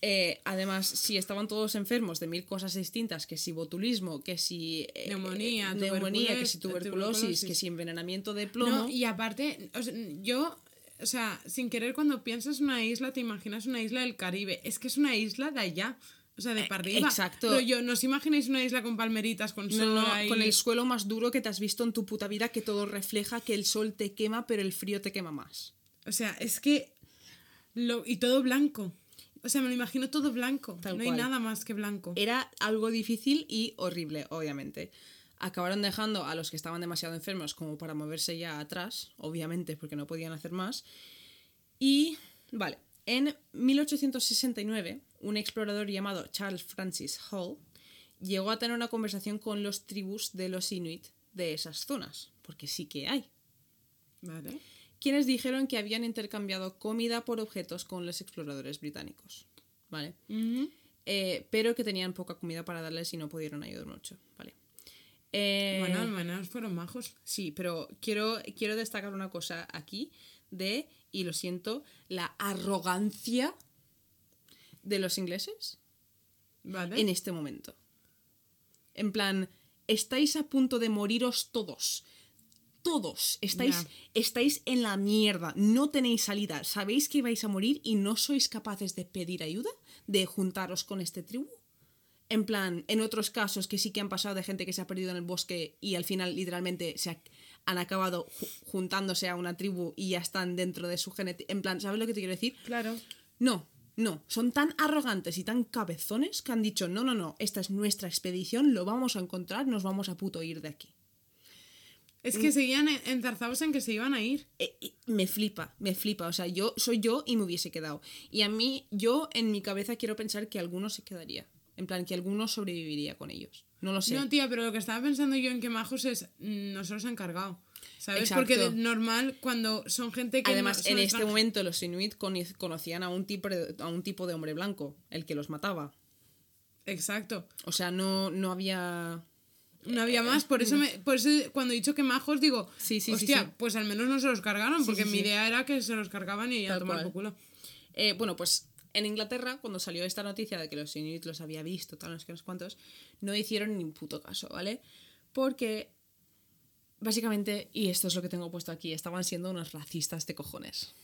Eh, además, si estaban todos enfermos de mil cosas distintas, que si botulismo, que si eh, Neumonía, eh, neumonía, que tuberculosis, si tuberculosis, tuberculosis. que si envenenamiento de plomo. No, y aparte, o sea, yo, o sea, sin querer, cuando piensas una isla, te imaginas una isla del Caribe. Es que es una isla de allá. O sea, de para arriba. exacto. Pero yo, ¿no os imagináis una isla con palmeritas, con No, sol no, ahí? con el suelo más duro que te has visto en tu puta vida, que todo refleja que el sol te quema, pero el frío te quema más. O sea, es que... Lo... Y todo blanco. O sea, me lo imagino todo blanco. Tal no cual. hay nada más que blanco. Era algo difícil y horrible, obviamente. Acabaron dejando a los que estaban demasiado enfermos como para moverse ya atrás, obviamente, porque no podían hacer más. Y, vale, en 1869, un explorador llamado Charles Francis Hall llegó a tener una conversación con los tribus de los Inuit de esas zonas, porque sí que hay, Vale. Quienes dijeron que habían intercambiado comida por objetos con los exploradores británicos, ¿vale? Eh, pero que tenían poca comida para darles y no pudieron ayudar mucho, ¿vale? Eh, Bueno, al menos fueron majos. Sí, pero quiero, quiero destacar una cosa aquí de, y lo siento, la arrogancia de los ingleses Vale. en este momento. En plan, estáis a punto de moriros todos. Todos. Estáis, estáis en la mierda. No tenéis salida. Sabéis que vais a morir y no sois capaces de pedir ayuda, de juntaros con este tribu. En plan, en otros casos que sí que han pasado de gente que se ha perdido en el bosque y al final literalmente se ha- han acabado ju- juntándose a una tribu y ya están dentro de su genética. En plan, ¿sabes lo que te quiero decir? Claro. No, no, son tan arrogantes y tan cabezones que han dicho, no, no, no, esta es nuestra expedición, lo vamos a encontrar, nos vamos a puto ir de aquí. Es Mm. que seguían en- enzarzados en que se iban a ir. Eh, me flipa, me flipa, o sea, yo soy yo y me hubiese quedado. Y a mí, yo en mi cabeza quiero pensar que alguno se quedaría, en plan, que alguno sobreviviría con ellos. No lo sé. No, tía, pero lo que estaba pensando yo en que majos es. mm, No se los han cargado. ¿Sabes? Exacto. Porque de normal, cuando son gente que. Además, no- en este momento los inuit cono- conocían a un, tipo de, a un tipo de hombre blanco, el que los mataba. Exacto. O sea, no, no había... No había más. Por eso, me, por eso cuando he dicho que majos, digo. Sí, sí, Hostia, sí. pues al menos no se los cargaron. Porque mi idea era que se los cargaban y a Tal tomar cual. por culo. Eh, bueno, pues en Inglaterra, cuando salió esta noticia de que los Inuit los había visto, tal, no sé qué, no cuántos, no hicieron ni un puto caso, ¿vale? Porque, básicamente, y esto es lo que tengo puesto aquí, estaban siendo unos racistas de cojones.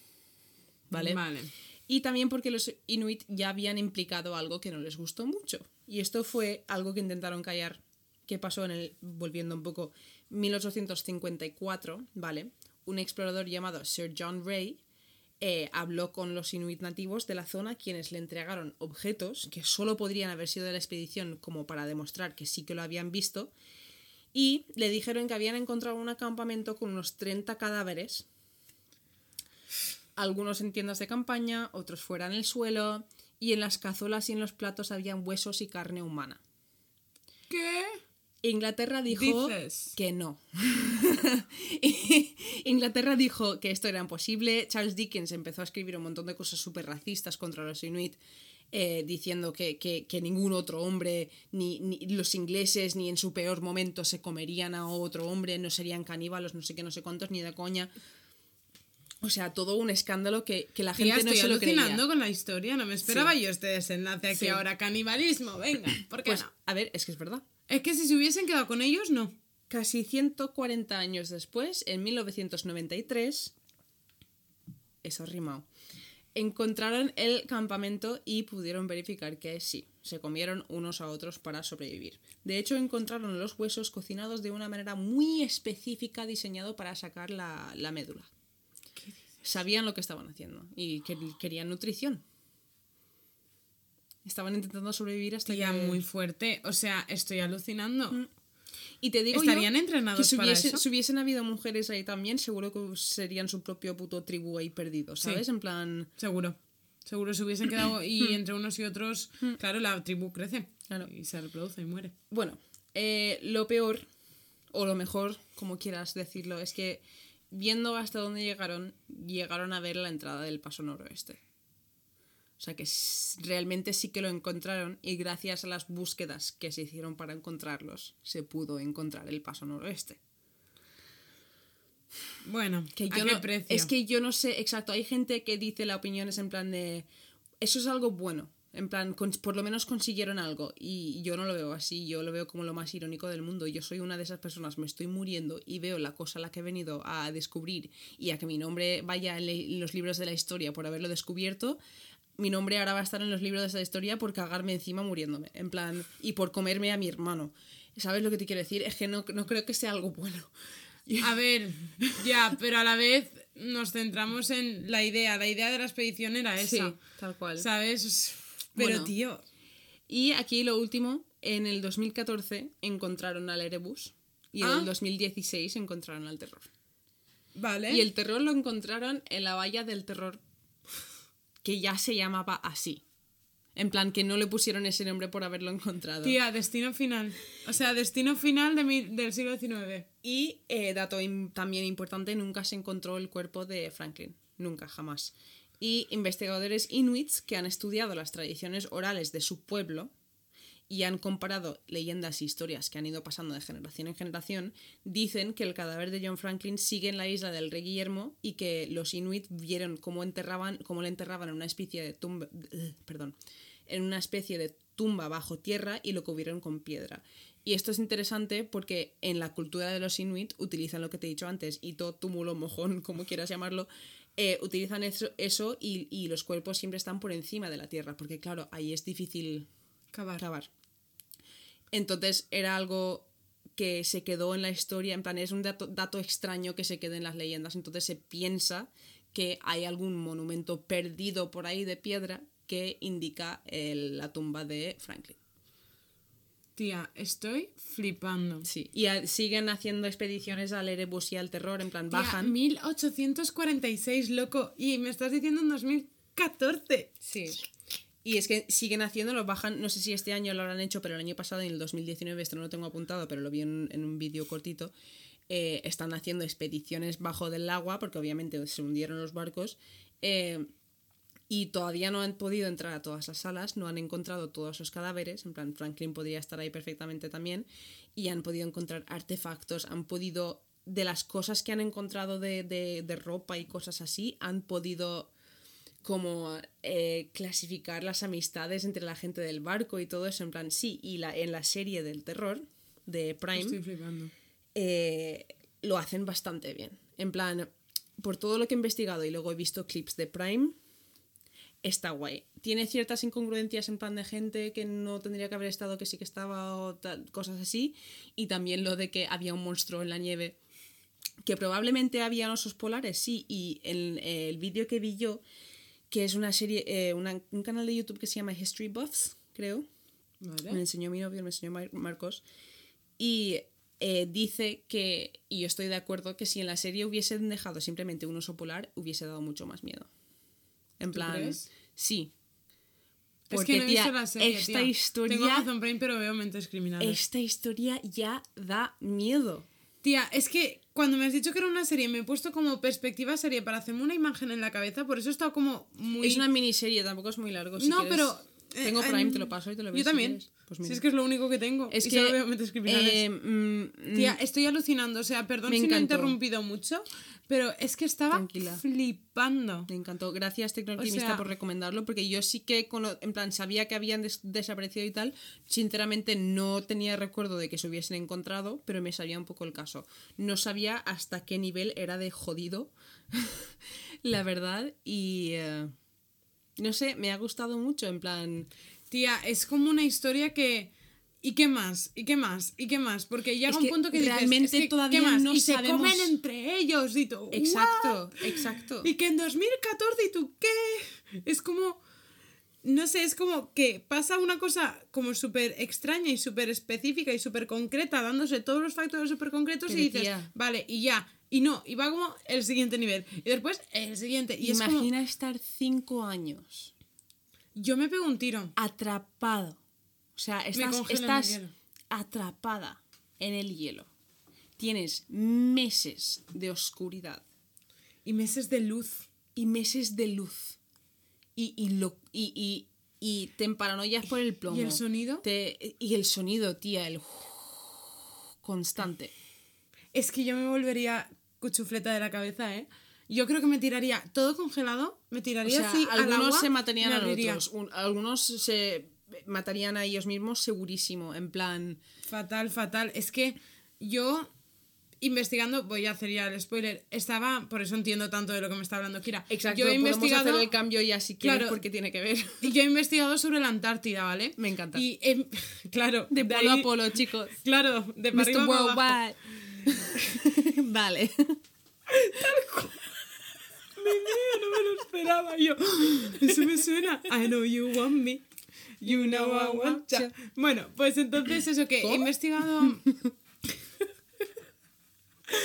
¿Vale? Vale. Y también porque los Inuit ya habían implicado algo que no les gustó mucho. Y esto fue algo que intentaron callar, que pasó en el, volviendo un poco, 1854, ¿vale? Un explorador llamado Sir John Ray eh, habló con los Inuit nativos de la zona, quienes le entregaron objetos que solo podrían haber sido de la expedición como para demostrar que sí que lo habían visto, y le dijeron que habían encontrado un acampamento con unos 30 cadáveres algunos en tiendas de campaña, otros fuera en el suelo, y en las cazuelas y en los platos habían huesos y carne humana. ¿Qué? Inglaterra dijo Dices. que no. Inglaterra dijo que esto era imposible. Charles Dickens empezó a escribir un montón de cosas súper racistas contra los inuit, eh, diciendo que, que- que ningún otro hombre, ni, ni los ingleses, ni en su peor momento se comerían a otro hombre, no serían caníbalos, no sé qué, no sé cuántos, ni de coña. O sea, todo un escándalo que, que la Tía, gente no estoy se lo alucinando creía. con la historia. No me esperaba Sí. yo este desenlace aquí Sí. ahora. Canibalismo, venga. ¿Por qué Pues, no? a ver, es que es verdad. Es que si se hubiesen quedado con ellos, no. Casi 140 años después, en 1993, eso rimado, encontraron el campamento y pudieron verificar que sí, se comieron unos a otros para sobrevivir. De hecho, encontraron los huesos cocinados de una manera muy específica diseñado para sacar la, la médula. Sabían lo que estaban haciendo y que- querían nutrición. Estaban intentando sobrevivir hasta Tía, que... muy fuerte. O sea, estoy alucinando. Y te digo ¿Estarían yo entrenados que si para hubiese- eso? si hubiesen habido mujeres ahí también, seguro que serían su propio puto tribu ahí perdido, ¿sabes? Sí. En plan... Seguro. Seguro se hubiesen quedado y entre unos y otros, claro, la tribu crece. Claro. Y se reproduce y muere. Bueno, eh, lo peor, o lo mejor, como quieras decirlo, es que viendo hasta dónde llegaron, llegaron a ver la entrada del paso noroeste. O sea que realmente sí que lo encontraron y gracias a las búsquedas que se hicieron para encontrarlos, se pudo encontrar el paso noroeste. Bueno, Que ¿a yo qué no, precio? Es que yo no sé, exacto, hay gente que dice la opinión es en plan de, eso es algo bueno, en plan, cons- por lo menos consiguieron algo y yo no lo veo así, yo lo veo como lo más irónico del mundo, yo soy una de esas personas, me estoy muriendo y veo la cosa a la que he venido a descubrir y a que mi nombre vaya en, le- en los libros de la historia por haberlo descubierto. Mi nombre ahora va a estar en los libros de la historia por cagarme encima muriéndome, en plan, y por comerme a mi hermano. ¿Sabes lo que te quiero decir? Es que no, no creo que sea algo bueno. A ver, ya, pero a la vez nos centramos en la idea. La idea de la expedición era Sí, esa. tal cual. ¿Sabes? Pero, Bueno. tío, Y aquí lo último, en el 2014 encontraron al Erebus y en Ah. el 2016 encontraron al terror. vale. Y el terror lo encontraron en la valla del terror que ya se llamaba así. En plan, que no le pusieron ese nombre por haberlo encontrado. Tía, destino final. O sea, destino final de mi- del siglo XIX. Y eh, dato también importante, nunca se encontró el cuerpo de Franklin. Nunca, jamás. Y investigadores inuits que han estudiado las tradiciones orales de su pueblo y han comparado leyendas e historias que han ido pasando de generación en generación, dicen que el cadáver de John Franklin sigue en la isla del rey Guillermo y que los inuit vieron cómo enterraban, cómo le enterraban en una especie de tumba, perdón, en una especie de tumba bajo tierra y lo cubrieron con piedra. Y esto es interesante porque en la cultura de los inuit utilizan lo que te he dicho antes, hito, túmulo, mojón, como quieras llamarlo, eh, utilizan eso, eso y, y los cuerpos siempre están por encima de la tierra, porque claro, ahí es difícil Cavar. grabar. Entonces era algo que se quedó en la historia, en plan, es un dato, dato extraño que se queda en las leyendas, entonces se piensa que hay algún monumento perdido por ahí de piedra que indica el- la tumba de Franklin. Tía, estoy flipando. Sí. Y a- siguen haciendo expediciones al Erebus y al terror, en plan, Tía, bajan. 1846, loco. Y me estás diciendo en 2014. Sí. Y es que siguen haciéndolo, bajan, no sé si este año lo habrán hecho, pero el año pasado, en el 2019, esto no lo tengo apuntado, pero lo vi en, un vídeo cortito, eh, están haciendo expediciones bajo del agua, porque obviamente se hundieron los barcos, eh, y todavía no han podido entrar a todas las salas, no han encontrado todos esos cadáveres, en plan Franklin podría estar ahí perfectamente también, y han podido encontrar artefactos, han podido, de las cosas que han encontrado de, de- de ropa y cosas así, han podido como eh, clasificar las amistades entre la gente del barco y todo eso, en plan, sí, y la, en la serie del terror de Prime Estoy flipando. eh, lo hacen bastante bien. En plan, por todo lo que he investigado y luego he visto clips de Prime, está guay. Tiene ciertas incongruencias en plan de gente que no tendría que haber estado, que sí que estaba, o tal- cosas así. Y también lo de que había un monstruo en la nieve. Que probablemente habían osos polares, sí. Y en el vídeo que vi yo, que es una serie, eh, una- un canal de YouTube que se llama History Buffs, creo. Me enseñó mi novio, me enseñó Mar- Marcos. Y eh, dice que, y yo estoy de acuerdo, que si en la serie hubiesen dejado simplemente un oso polar, hubiese dado mucho más miedo. En ¿Tú plan, crees? sí. Es Porque, que no he tía, visto la serie, esta tía. historia, Tengo Amazon Prime, pero veo mentes criminales. esta historia ya da miedo. Tía, es que cuando me has dicho que era una serie, me he puesto como perspectiva serie para hacerme una imagen en la cabeza, por eso he estado como muy... Es una miniserie, tampoco es muy largo. si no, quieres. pero... eh, Tengo Prime, te lo paso y te lo ves. Yo si también. Pues si mira. es que es lo único que tengo. Es y que, solo criminales. eh, mm, Tía, estoy alucinando. O sea, perdón Me si no he interrumpido mucho, pero es que estaba Tranquila. flipando. Me encantó. Gracias, Tecnoalquimista, O sea- por recomendarlo, porque yo sí que, cono- en plan, sabía que habían des- desaparecido y tal. Sinceramente, no tenía recuerdo de que se hubiesen encontrado, pero me sabía un poco el caso. No sabía hasta qué nivel era de jodido, la verdad, y... eh, no sé, me ha gustado mucho, en plan... Tía, es como una historia que. ¿Y qué más? ¿Y qué más? ¿Y qué más? Porque llega Es un que punto que dices, realmente es que, todavía ¿qué más? no y se comen entre ellos y tú. Exacto, "What?". exacto. Y que en 2014 y tú, ¿qué? Es como. No sé, es como que pasa una cosa como súper extraña y súper específica y súper concreta, dándose todos los factores súper concretos y dices, tía. vale, y ya. Y no, y va como el siguiente nivel. Y después el siguiente. Y es como, Imagina estar cinco años yo me pego un tiro. atrapado. O sea, estás, atrapada en el hielo. Tienes meses de oscuridad Y meses de luz. y meses de luz. Y, y, lo, y, y, y te emparanoias por el plomo. ¿Y el sonido? Te- y el sonido, tía, el constante. Es que yo me volvería cuchufleta de la cabeza, ¿eh? Yo creo que me tiraría todo congelado, me O tiraría sea, así al algunos agua, se matarían a otros, un- algunos se matarían a ellos mismos segurísimo, en plan... Fatal, fatal. Es que yo investigando, voy a hacer ya el spoiler, estaba, por eso entiendo tanto de lo que me está hablando Kira. Exacto, yo he investigado, hacer el cambio ya si quieres Claro. porque tiene que ver. yo he investigado sobre la Antártida, ¿vale? Me encanta. Y claro, De polo ahí- a polo, chicos. Claro, de Mr. arriba para abajo. Worldwide. vale. no me lo esperaba yo. Eso me suena. I know you want me. You know I want ya. Bueno, pues entonces eso que he investigado.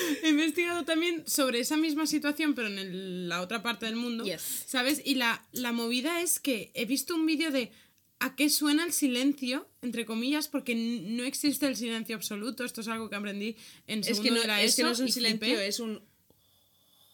He investigado también sobre esa misma situación, pero en el- la otra parte del mundo. Yes. ¿Sabes? Y la, la movida es que he visto un vídeo de a qué suena el silencio, entre comillas, porque no existe el silencio absoluto. Esto es algo que aprendí en Es segundo que, no, de la es que no ESO es un silencio, flipé. es un...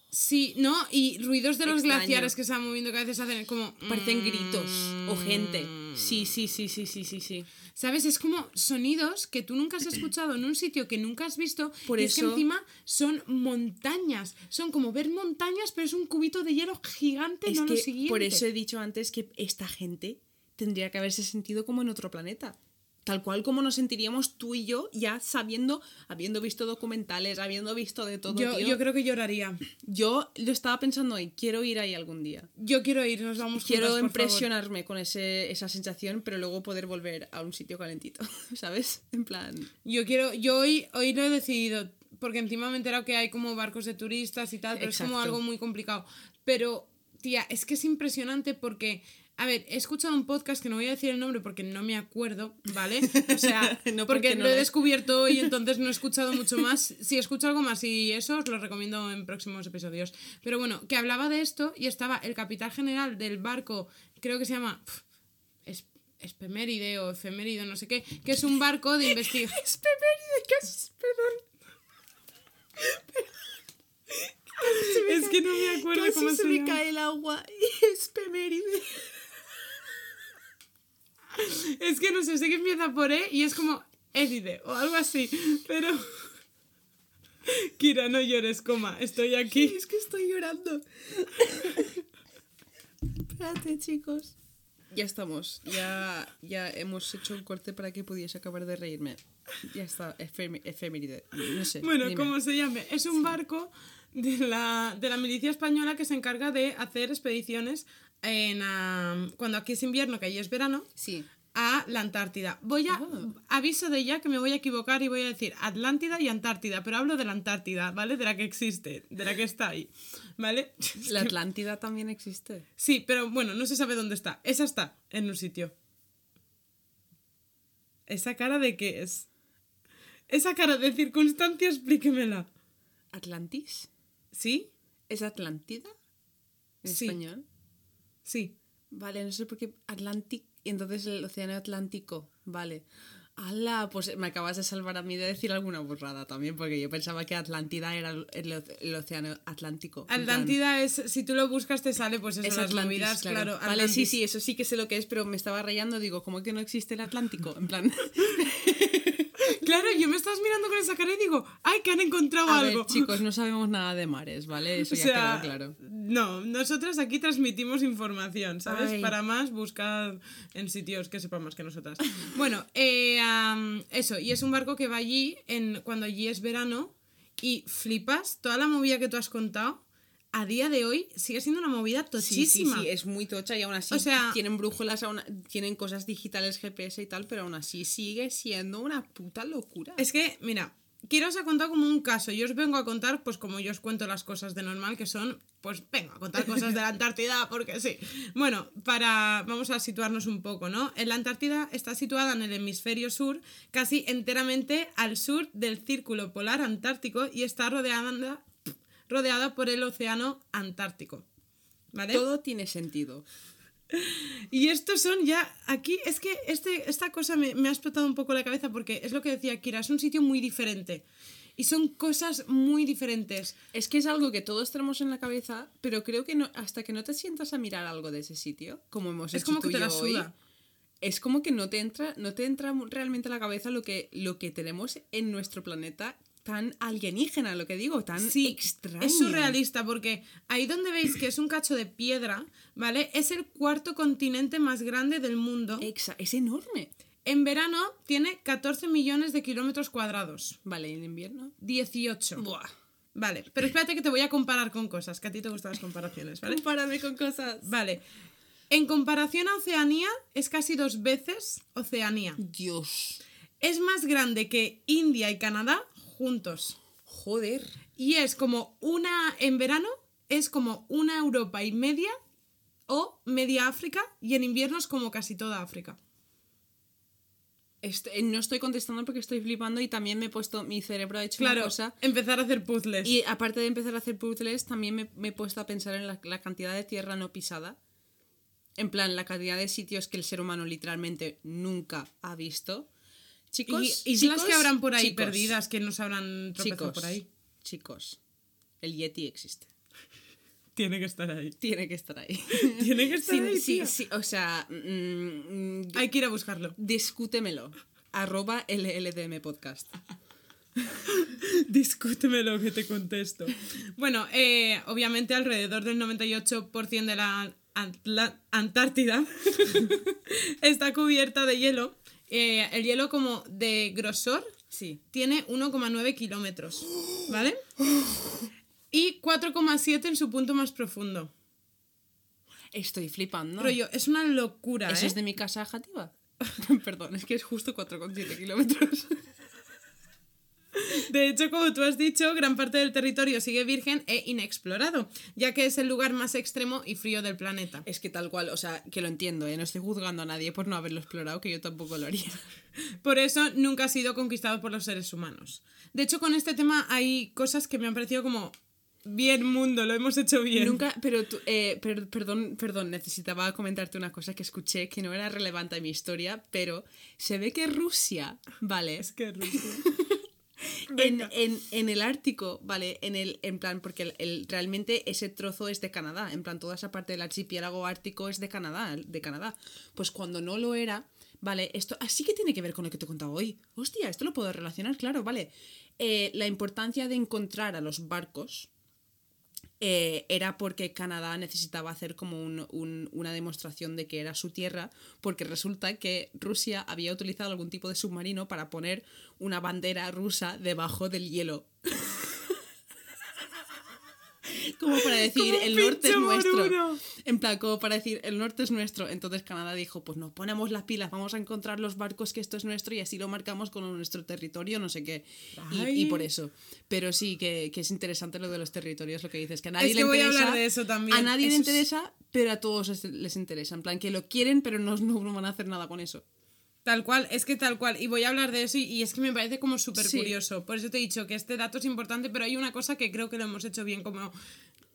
Sí, no, y ruidos de los Extraño. glaciares que se van moviendo que a veces hacen como... Parecen gritos o gente. Mm. Sí, sí, sí, sí, sí, sí, sí. ¿Sabes? Es como sonidos que tú nunca has escuchado en un sitio que nunca has visto. Por y es que encima son montañas. Son como ver montañas, pero es un cubito de hielo gigante, Es no lo siguiente. por eso he dicho antes que esta gente tendría que haberse sentido como en otro planeta. Tal cual como nos sentiríamos tú y yo, ya sabiendo, habiendo visto documentales, habiendo visto de todo. yo, tío. yo creo que lloraría. Yo lo estaba pensando hoy, quiero ir ahí algún día. Yo quiero ir, nos vamos Quiero juntas, por impresionarme con ese, esa sensación, pero luego poder volver a un sitio calentito, ¿sabes? En plan... Yo quiero, yo hoy, hoy lo he decidido, porque encima me he enterado que hay como barcos de turistas y tal, pero es como algo muy complicado. Pero, tía, es que es impresionante porque, a ver, he escuchado un podcast que no voy a decir el nombre porque no me acuerdo, ¿vale? O sea, No, porque, porque no lo he descubierto hoy, entonces no he escuchado mucho más. Si escucho algo más y eso, os lo recomiendo en próximos episodios. Pero bueno, que hablaba de esto y estaba el capitán general del barco, creo que se llama... es- Espeméride o efeméride, no sé qué, que es un barco de investigación. Espeméride, ¿qué es? Perdón. Es que no me acuerdo Casi cómo se, se, me llama. cae el agua. Espeméride. Es que no sé, sé que empieza por E y es como Éride o algo así, pero... Kira, no llores, coma, estoy aquí. Es que estoy llorando. Espérate, chicos. Ya estamos. Ya, ya hemos hecho un corte para que pudiese acabar de reírme. Ya está. efem- efeméride. No sé. Bueno, dime. como se llame, es un barco de la, de la milicia española que se encarga de hacer expediciones en, cuando aquí es invierno, que allí es verano, Sí. a la Antártida. Voy a, Ah. aviso de ya que me voy a equivocar y voy a decir Atlántida y Antártida, pero hablo de la Antártida, ¿vale? De la que existe, de la que está ahí, ¿vale? La Atlántida también existe. Sí, pero bueno, no se sabe dónde está. Esa está en un sitio. ¿Esa cara de qué es? Esa cara de circunstancia, explíquemela. ¿Atlantis? ¿Sí? ¿Es Atlántida? ¿En Sí. español? Sí. Vale, no sé por qué Atlantic entonces el océano Atlántico. Vale. ¡Hala! Pues me acabas de salvar a mí de decir alguna burrada también, porque yo pensaba que Atlántida era el, el- el océano Atlántico. Atlántida es, si tú lo buscas te sale pues eso, Es las Atlantis, movidas, claro. Vale, sí, sí, eso sí que sé lo que es, pero me estaba rayando, digo, ¿cómo que no existe el Atlántico? En plan, Claro, yo me estás mirando con esa cara y digo, ¡ay, que han encontrado a algo! ver, chicos, no sabemos nada de mares, ¿vale? Eso O ya sea, queda claro. no, nosotras aquí transmitimos información, ¿sabes? Ay. Para más, buscad en sitios que sepan más que nosotras. Bueno, eh, eso, y es un barco que va allí en, cuando allí es verano y flipas toda la movida que tú has contado. A día de hoy sigue siendo una movida Sí, tochísima. sí, sí, es muy tocha y aún así O sea- tienen brújulas, aún- tienen cosas digitales, GPS y tal, pero aún así sigue siendo una puta locura. Es que, mira, quiero os ha contado como un caso. Yo os vengo a contar, pues como yo os cuento las cosas de normal, que son, pues vengo a contar cosas de la Antártida, porque sí. Bueno, para, vamos a situarnos un poco, ¿no? En la Antártida está situada en el hemisferio sur, casi enteramente al sur del círculo polar antártico y está rodeada, rodeada por el océano Antártico. ¿Vale? Todo tiene sentido. Y estos son ya, aquí es que este, esta cosa me, me ha explotado un poco la cabeza porque es lo que decía Kira, es un sitio muy diferente. Y son cosas muy diferentes. Es que es algo que todos tenemos en la cabeza, pero creo que no, hasta que no te sientas a mirar algo de ese sitio, como hemos Es hecho como tú que te y la hoy, suda. es como que no te entra, no te entra realmente a la cabeza lo que, lo que tenemos en nuestro planeta tan alienígena, lo que digo, tan Sí, extraño. es surrealista porque ahí donde veis que es un cacho de piedra, ¿vale? Es el cuarto continente más grande del mundo. Exa- es enorme. En verano tiene 14 millones de kilómetros cuadrados. Vale, en invierno. 18. Buah. Vale, pero espérate que te voy a comparar con cosas, que a ti te gustan las comparaciones, ¿vale? Compárame con cosas. Vale. En comparación a Oceanía, es casi dos veces Oceanía. Dios. Es más grande que India y Canadá juntos. Joder. Y es como una, en verano, es como una Europa y media o media África y en invierno es como casi toda África. Est- eh, no estoy contestando porque estoy flipando y también me he puesto, mi cerebro ha hecho Claro, una cosa. empezar a hacer puzzles. Y aparte de empezar a hacer puzzles, también me, me he puesto a pensar en la, la cantidad de tierra no pisada. En plan, la cantidad de sitios que el ser humano literalmente nunca ha visto. Chicos, Y islas chicos, que habrán por ahí chicos, perdidas, que nos habrán tropezado Chicos, por ahí. chicos, el Yeti existe. Tiene que estar ahí. Tiene que estar ahí. Tiene que estar Sí, ahí, sí, tío. sí, o sea, mm, mm, Hay que ir a buscarlo. discútemelo. Arroba LLDM Podcast. Discúteme lo que te contesto. Bueno, eh, obviamente alrededor del 98% de la Antla- Antártida está cubierta de hielo. Eh, el hielo como de grosor Sí. tiene 1,9 kilómetros, ¿vale? Y 4,7 en su punto más profundo. Estoy flipando. Yo, es una locura, ¿Eso ¿eh? es de mi casa Jativa? Perdón, es que es justo 4,7 kilómetros. De hecho, como tú has dicho, gran parte del territorio sigue virgen e inexplorado, ya que es el lugar más extremo y frío del planeta. Es que tal cual, o sea, que lo entiendo, ¿eh? no estoy juzgando a nadie por no haberlo explorado, que yo tampoco lo haría. Por eso nunca ha sido conquistado por los seres humanos. De hecho, con este tema hay cosas que me han parecido como bien mundo, lo hemos hecho bien. Nunca, pero tú, eh, per- perdón, perdón, necesitaba comentarte una cosa que escuché que no era relevante a mi historia, pero se ve que Rusia, ¿vale? Es que Rusia. en, en- en el Ártico, ¿vale? En el, en plan, porque el, el- realmente ese trozo es de Canadá, en plan, toda esa parte del archipiélago ártico es de Canadá, de Canadá. Pues cuando no lo era, ¿vale? Esto así que tiene que ver con lo que te he contado hoy. Hostia, esto lo puedo relacionar, claro, ¿vale? Eh, la importancia de encontrar a los barcos eh, era porque Canadá necesitaba hacer como un- un- una demostración de que era su tierra, porque resulta que Rusia había utilizado algún tipo de submarino para poner una bandera rusa debajo del hielo. como para decir, Como el norte es nuestro. moruno. En plan, como para decir, el norte es nuestro. Entonces Canadá dijo, pues nos ponemos las pilas, vamos a encontrar los barcos que esto es nuestro y así lo marcamos con nuestro territorio, no sé qué. Y, por eso. Pero sí, que, que es interesante lo de los territorios, lo que dices, que a nadie Es le a interesa. hablar de eso también. A nadie le es- interesa, pero a todos les- les interesa. En plan, que lo quieren, pero no, no van a hacer nada con eso. Tal cual, es que tal cual. Y voy a hablar de eso y, y es que me parece como súper Sí. curioso. Por eso te he dicho que este dato es importante, pero hay una cosa que creo que lo hemos hecho bien como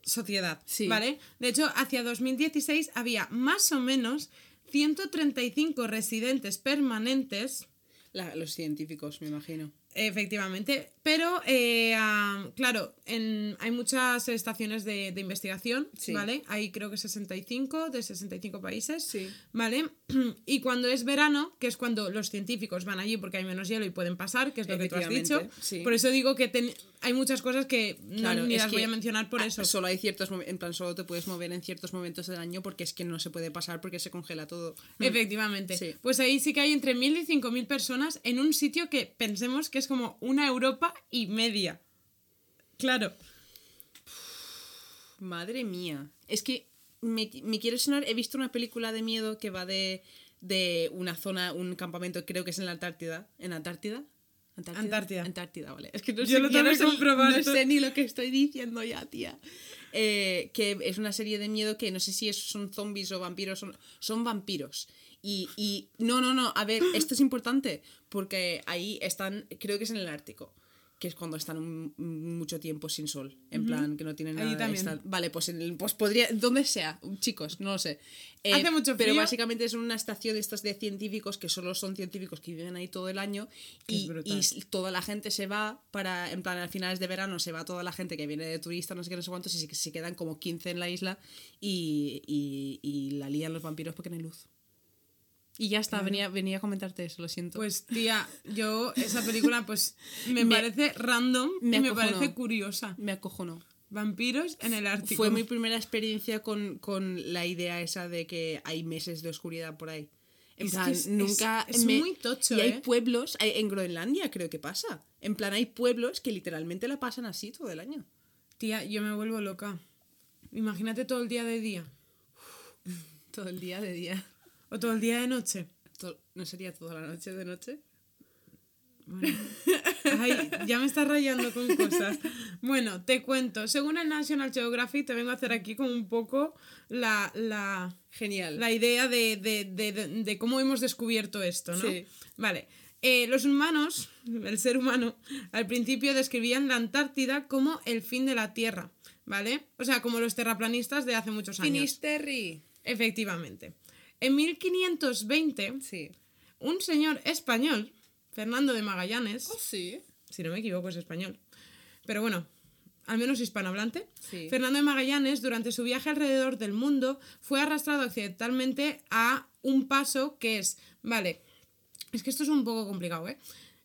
sociedad. Sí. ¿Vale? De hecho, hacia 2016 había más o menos 135 residentes permanentes La- los científicos, me imagino. Efectivamente, pero eh, claro, en- hay muchas estaciones de, de investigación, Sí. ¿vale? Hay creo que 65 de 65 países, Sí. ¿vale? Y cuando es verano, que es cuando los científicos van allí porque hay menos hielo y pueden pasar, que es lo que tú has dicho, sí. por eso digo que ten- hay muchas cosas que no ni las voy a mencionar por ah, eso. Solo hay ciertos en plan, solo te puedes mover en ciertos momentos del año porque es que no se puede pasar porque se congela todo. Efectivamente. Pues ahí sí que hay entre 1.000 y 5.000 personas en un sitio que pensemos que es como una Europa y media. Claro. Madre mía. Es que me, me quiere sonar. He visto una película de miedo que va de, de una zona, un campamento, creo que es en la Antártida. ¿En Antártida? ¿Antártida? Antártida. Antártida, vale. Es que no Yo sé, lo ya tengo no que sé- comprobar no esto. sé ni lo que estoy diciendo ya, tía. Eh, que es una serie de miedo que no sé si es- son zombies o vampiros, son, son vampiros. Y, y no, no, no, a ver, esto es importante porque ahí están, creo que es en el Ártico, que es cuando están un- mucho tiempo sin sol, en plan que no tienen Ahí nada. de también. Vale, pues, en el- pues podría, donde sea, chicos, no lo sé. Eh, Hace mucho Pero básicamente es una estación de estas de científicos que solo son científicos que viven ahí todo el año y, toda la gente se va para, en plan, a finales de verano se va toda la gente que viene de turista, no sé qué, no sé cuántos, y se, se quedan como 15 en la isla y, y- y la lían los vampiros porque no hay luz. Y ya está, venía, venía a comentarte eso, lo siento. Pues tía, yo esa película pues me, Me- parece random me y me parece curiosa. me acojonó. Vampiros en el Ártico. Fue mi primera experiencia con, con la idea esa de que hay meses de oscuridad por ahí. En Es plan, es- nunca. es- es muy tocho, Y hay ¿eh? pueblos, en Groenlandia creo que pasa. En plan, hay pueblos que literalmente la pasan así todo el año. Tía, yo me vuelvo loca. Imagínate todo el día de día. Todo el día de día. O todo el día de noche. ¿No sería toda la noche de noche? Bueno. Ay, ya me estás rayando con cosas. Bueno, te cuento. Según el National Geographic, te vengo a hacer aquí como un poco la, la, Genial. la idea de, de- de- de- cómo hemos descubierto esto, ¿no? Sí. Vale. Eh, los humanos, el ser humano, al principio describían la Antártida como el fin de la Tierra, ¿vale? O sea, como los terraplanistas de hace muchos años. Finisterre. Efectivamente. En 1520, Sí. un señor español, Fernando de Magallanes, Oh, sí. si no me equivoco es español, pero bueno, al menos hispanohablante, Sí. Fernando de Magallanes durante su viaje alrededor del mundo fue arrastrado accidentalmente a un paso que es, vale, es que esto es un poco complicado, ¿eh?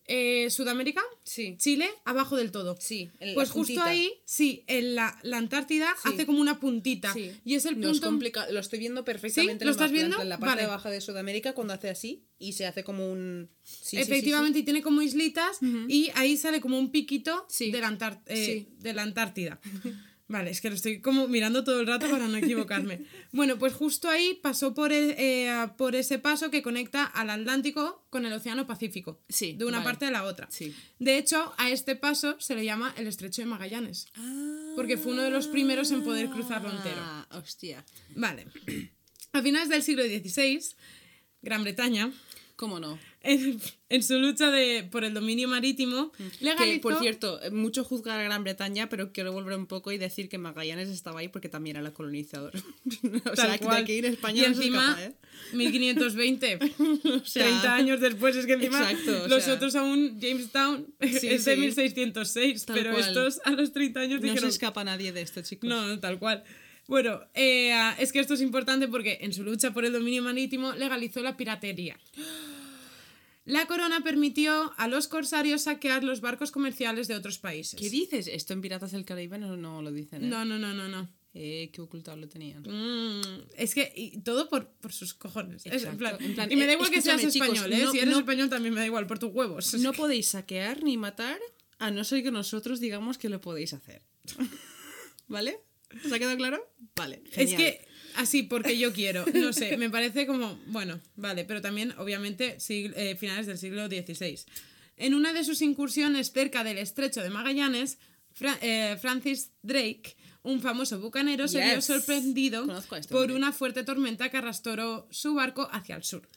Eh, Sudamérica, Sí. Chile, abajo del todo. Sí, en la Pues justo puntita. ahí, sí, en la, la Antártida Sí. hace como una puntita. Sí. Y es el No es punto... complicado, lo estoy viendo perfectamente. ¿Sí? ¿Lo en el estás mapa, en viendo? plan, la parte Vale. baja de Sudamérica cuando hace así y se hace como un... Sí, sí, sí, sí. Efectivamente, y tiene como islitas y ahí sale como un piquito Sí. de, la Antar- eh, Sí. de la Antártida. Vale, es que lo estoy como mirando todo el rato para no equivocarme. Bueno, pues justo ahí pasó por, e- eh, por ese paso que conecta al Atlántico con el Océano Pacífico. Sí, De una vale. parte a la otra. Sí. De hecho, a este paso se le llama el Estrecho de Magallanes. Porque fue uno de los primeros en poder cruzarlo entero. Ah, hostia. Vale. A finales del siglo XVI, Gran Bretaña, ¿Cómo no? en, en su lucha de, por el dominio marítimo, legalizó... Que, por cierto, eh, mucho juzgar a Gran Bretaña, pero quiero volver un poco y decir que Magallanes estaba ahí porque también era colonizador. o sea, que de cual. aquí en España y no se encima, escapa, ¿eh? 1520, O sea, 30 años después, es que encima Exacto, los sea. otros aún, Jamestown, Sí, es de sí. 1606, Tal pero cual. estos a los 30 años No se dijeron... escapa nadie de esto, chicos. No, no, tal cual. Bueno, eh, es que esto es importante porque en su lucha por el dominio marítimo legalizó la piratería. La corona permitió a los corsarios saquear los barcos comerciales de otros países. ¿Qué dices? Esto en Piratas del Caribe no, no lo dicen, ¿eh? No, no, no, no, no. Eh, qué ocultado lo tenían. Mm, es que y todo por, por sus cojones. Es en plan- En plan, y me da eh, igual que seas chicos, español, ¿eh? no- si eres no- español también me da igual, por tus huevos. No podéis saquear ni matar a no ser que nosotros digamos que lo podéis hacer. ¿Vale? ¿Os ha quedado claro? Vale. Es genial. que así, porque yo quiero. No sé, me parece como. Bueno, vale, pero también, obviamente, sig- eh, finales del siglo XVI. En una de sus incursiones cerca del estrecho de Magallanes, Fra- eh, Francis Drake, un famoso bucanero, se vio sorprendido este por una fuerte tormenta que arrastró su barco hacia el sur.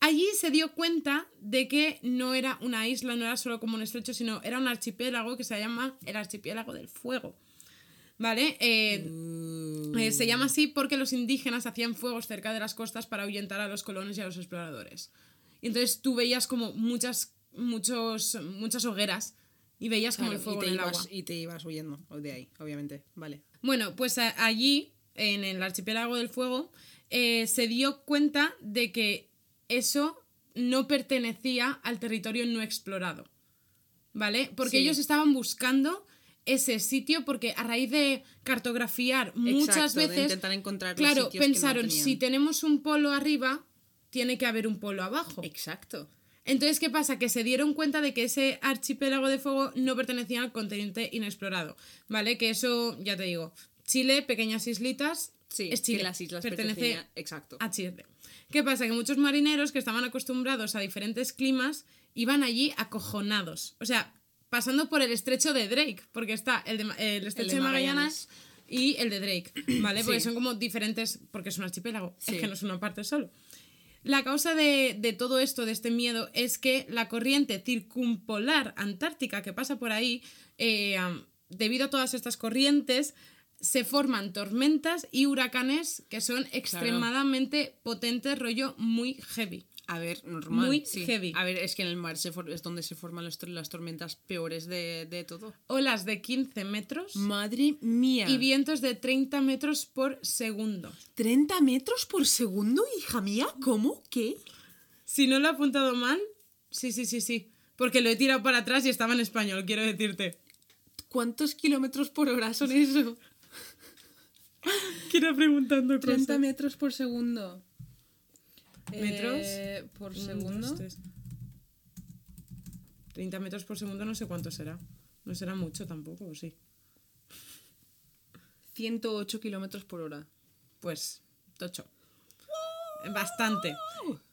Allí se dio cuenta de que no era una isla, no era solo como un estrecho, sino era un archipiélago que se llama el archipiélago del fuego. ¿Vale? Eh, eh, se llama así porque los indígenas hacían fuegos cerca de las costas para ahuyentar a los colonos y a los exploradores. Y entonces tú veías como muchas, muchos, muchas hogueras y veías como el fuego y, te en el ibas, agua. y te ibas huyendo de ahí, obviamente. Vale. Bueno, pues allí, en el archipiélago del fuego, eh, se dio cuenta de que eso no pertenecía al territorio no explorado. ¿Vale? Porque Sí. ellos estaban buscando ese sitio porque a raíz de cartografiar muchas Exacto, de veces, intentar encontrar los claro, que no pensaron, si tenemos un polo arriba, tiene que haber un polo abajo. Exacto. Entonces, ¿qué pasa? Que se dieron cuenta de que ese archipiélago de fuego no pertenecía al continente inexplorado, ¿vale? Que eso, ya te digo, Chile, pequeñas islitas, Sí, es que Chile. las islas pertenece exacto. a Chile. ¿Qué pasa? Que muchos marineros que estaban acostumbrados a diferentes climas iban allí acojonados. O sea, pasando por el estrecho de Drake, porque está el, de, el estrecho de de Magallanes y el de Drake, ¿vale? Porque son como diferentes, porque es un archipiélago, Sí. es que no es una parte solo. La causa de, de todo esto, de este miedo, es que la corriente circumpolar antártica que pasa por ahí, eh, debido a todas estas corrientes, se forman tormentas y huracanes que son extremadamente potentes, rollo muy heavy. A ver, normal. Muy sí. heavy. A ver, es que en el mar se es donde se forman los las tormentas peores de, de todo. Olas de 15 metros Madre mía. y vientos de 30 metros por segundo. ¿30 metros por segundo, hija mía? ¿Cómo? ¿Qué? Si no lo he apuntado mal, sí, sí, sí, sí. Porque lo he tirado para atrás y estaba en español, quiero decirte. ¿Cuántos kilómetros por hora son eso? Quiero preguntando 30 metros por segundo. ¿Metros? Eh, por Un, segundo. dos, tres. 30 metros por segundo no sé cuánto será. No será mucho tampoco, ¿o sí? 108 kilómetros por hora. Pues, tocho. Bastante.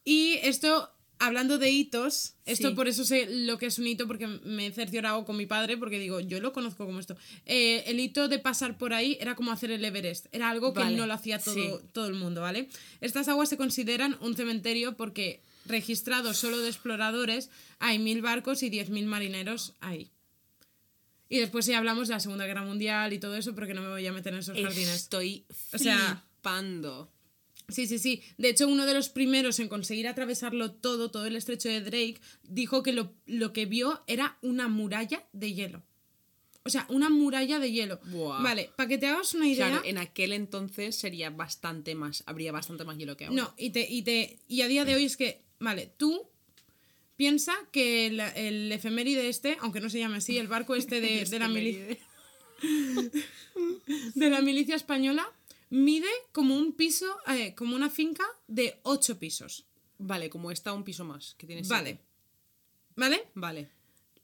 Y esto, hablando de hitos, esto Sí. por eso sé lo que es un hito, porque me he cerciorado con mi padre, porque digo, yo lo conozco como esto. Eh, el hito de pasar por ahí era como hacer el Everest. Era algo que Vale, no lo hacía todo, sí. todo el mundo, ¿vale? Estas aguas se consideran un cementerio porque registrados solo de exploradores hay mil barcos y diez mil marineros ahí. Y después si hablamos de la Segunda Guerra Mundial y todo eso, porque no me voy a meter en esos jardines. Estoy O sea- flipando. Sí, sí, sí. De hecho, uno de los primeros en conseguir atravesarlo todo, todo el estrecho de Drake, dijo que lo, lo que vio era una muralla de hielo. O sea, una muralla de hielo. Vale, para que te hagas una idea. Claro, en aquel entonces sería bastante más, habría bastante más hielo que ahora. No, y, te, y, te, y a día de hoy es que, vale, tú piensa que el, el efeméride este, aunque no se llame así, el barco este de, de la, mili- de la milicia española, mide como un piso, eh, como una finca de ocho pisos. Vale, como está un piso más, que tiene Vale. siete. ¿Vale? Vale.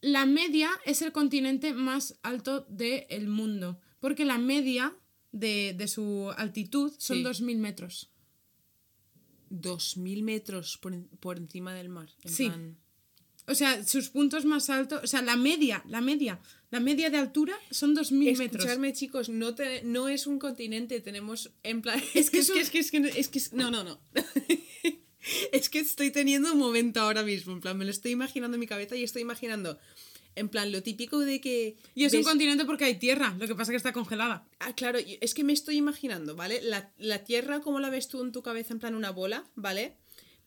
La media es el continente más alto del mundo, porque la media de, de su altitud son Sí. 2.000 metros. 2.000 metros por, por encima del mar. en Sí. plan- O sea, sus puntos más altos, o sea, la media, la media, la media de altura son 2.000 metros. Escuchadme, chicos, no, te- no es un continente, tenemos en plan... Es que es, es que, es que es que es que es- no, no, no. es que estoy teniendo un momento ahora mismo, en plan, me lo estoy imaginando en mi cabeza y estoy imaginando, en plan, lo típico de que... Y es un continente porque hay tierra, lo que pasa es que está congelada. Ah, claro, es que me estoy imaginando, ¿vale? La, la Tierra, como la ves tú en tu cabeza, en plan una bola, ¿vale?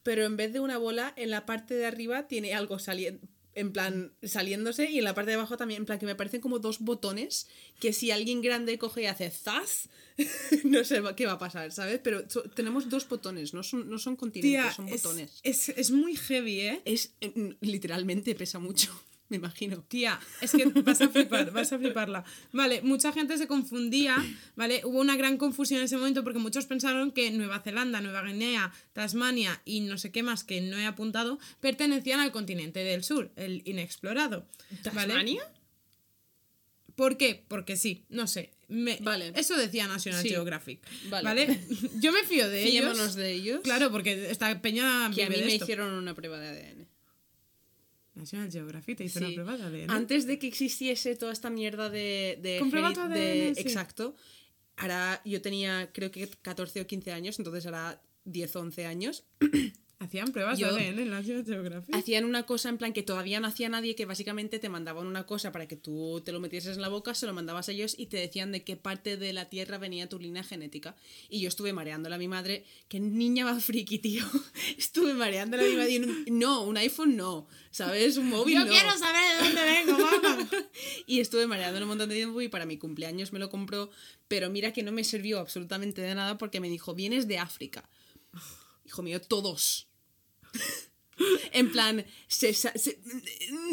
Pero en vez de una bola, en la parte de arriba tiene algo saliendo. En plan, saliéndose y en la parte de abajo también, en plan, que me parecen como dos botones que si alguien grande coge y hace zas, no sé qué va a pasar, ¿sabes? Pero so- tenemos dos botones, no son, no son continentes, Tía, son es, botones. es, es muy heavy, ¿eh? Es, eh, literalmente pesa mucho, me imagino. Tía, es que vas a flipar, vas a fliparla. Vale, mucha gente se confundía, ¿vale? Hubo una gran confusión en ese momento porque muchos pensaron que Nueva Zelanda, Nueva Guinea, Tasmania y no sé qué más que no he apuntado pertenecían al continente del sur, el inexplorado. ¿vale? ¿Tasmania? ¿Por qué? Porque sí, no sé. Me- Vale. Eso decía National Sí. Geographic. Vale. Vale. Yo me fío de ellos. De ellos. Claro, porque esta peña Que a mí de me esto. hicieron una prueba de ADN. National Geographic te hizo Sí. una prueba de ADN. Antes de que existiese toda esta mierda de... de, Comprueba tu de- ADN, sí. Exacto. Ahora yo tenía creo que 14 o 15 años, entonces ahora 10 o 11 años. Hacían pruebas Yo- de ADN en National Geographic. Hacían una cosa en plan que todavía no hacía nadie, que básicamente te mandaban una cosa para que tú te lo metieses en la boca, se lo mandabas a ellos y te decían de qué parte de la Tierra venía tu línea genética. Y yo estuve mareándola a mi madre, que niña más friki, tío. estuve mareándola a mi madre y no, un iPhone no, ¿sabes? Un móvil Yo no. quiero saber de dónde vengo, mamá. Y estuve mareándolo un montón de tiempo y para mi cumpleaños me lo compró, pero mira que no me sirvió absolutamente de nada porque me dijo, vienes de África. Hijo mío, todos. En plan, se, sa- se-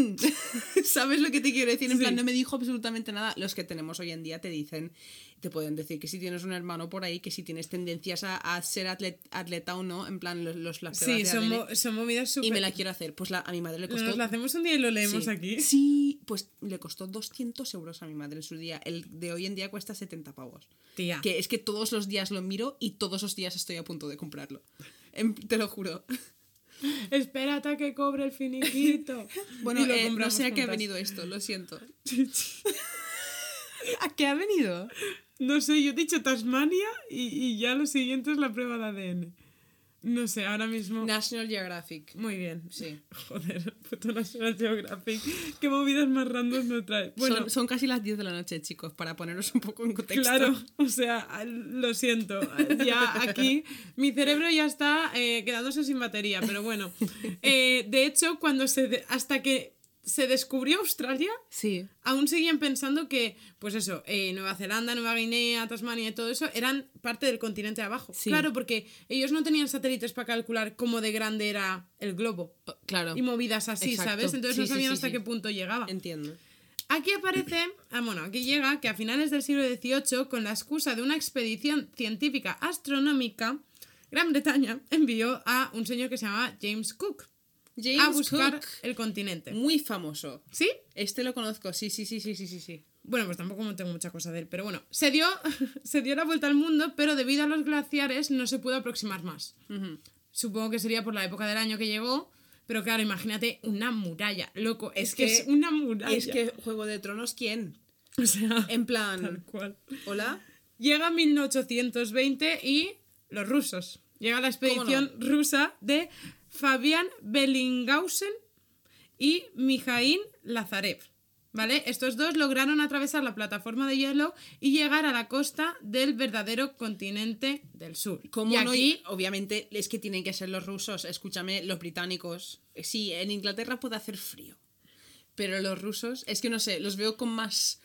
¿sabes lo que te quiero decir? En Sí. plan, no me dijo absolutamente nada. Los que tenemos hoy en día te dicen, te pueden decir que si tienes un hermano por ahí, que si tienes tendencias a, a ser atlet- atleta o no, en plan, los, los, las Sí, son, mo- son movidas súper... y me la quiero hacer. Pues la- a mi madre le costó... Nos la hacemos un día y lo leemos sí. aquí. Sí, pues le costó 200 euros a mi madre en su día. El de hoy en día cuesta 70 pavos. Tía. Que es que todos los días lo miro y todos los días estoy a punto de comprarlo. Em, te lo juro. Espérate a que cobre el finiquito. Bueno, eh, no sé a qué ha venido esto, lo siento. ¿A qué ha venido? No sé, yo he dicho Tasmania y, y ya lo siguiente es la prueba de ADN. No sé, ahora mismo... National Geographic. Muy bien. Sí. Joder, puto National Geographic. Qué movidas más randoms nos trae. Bueno, son, son casi las 10 de la noche, chicos, para poneros un poco en contexto. Claro, o sea, lo siento. Ya aquí mi cerebro ya está eh, quedándose sin batería, pero bueno. Eh, de hecho, cuando se de- hasta que se descubrió Australia, Sí. aún seguían pensando que, pues eso, eh, Nueva Zelanda, Nueva Guinea, Tasmania y todo eso eran parte del continente de abajo. Sí. Claro, porque ellos no tenían satélites para calcular cómo de grande era el globo. Oh, Claro. Y movidas así, Exacto. ¿sabes? Entonces Sí, no sabían sí, hasta qué punto llegaba. Entiendo. Aquí aparece, ah, bueno, aquí llega que a finales del siglo XVIII, con la excusa de una expedición científica astronómica, Gran Bretaña envió a un señor que se llamaba James Cook James a buscar Cook. el continente. Muy famoso. ¿Sí? Este lo conozco, sí, sí, sí, sí, sí, sí, sí. Bueno, pues tampoco tengo mucha cosa de él, pero bueno, se dio, se dio la vuelta al mundo, pero debido a los glaciares no se pudo aproximar más. Supongo que sería por la época del año que llegó, pero claro, imagínate una muralla, loco, es, Es que, que- es una muralla. Es que Juego de Tronos, ¿quién? o sea, En tal plan, cual. ¿hola? Llega 1820 y los rusos. Llega la expedición rusa de Fabian Bellinghausen y Mijaín Lazarev. ¿Vale? Estos dos lograron atravesar la plataforma de hielo y llegar a la costa del verdadero continente del sur. ¿Cómo y no? aquí, Obviamente es que tienen que ser los rusos, escúchame, los británicos. Sí, en Inglaterra puede hacer frío. Pero los rusos, es que no sé, los veo con más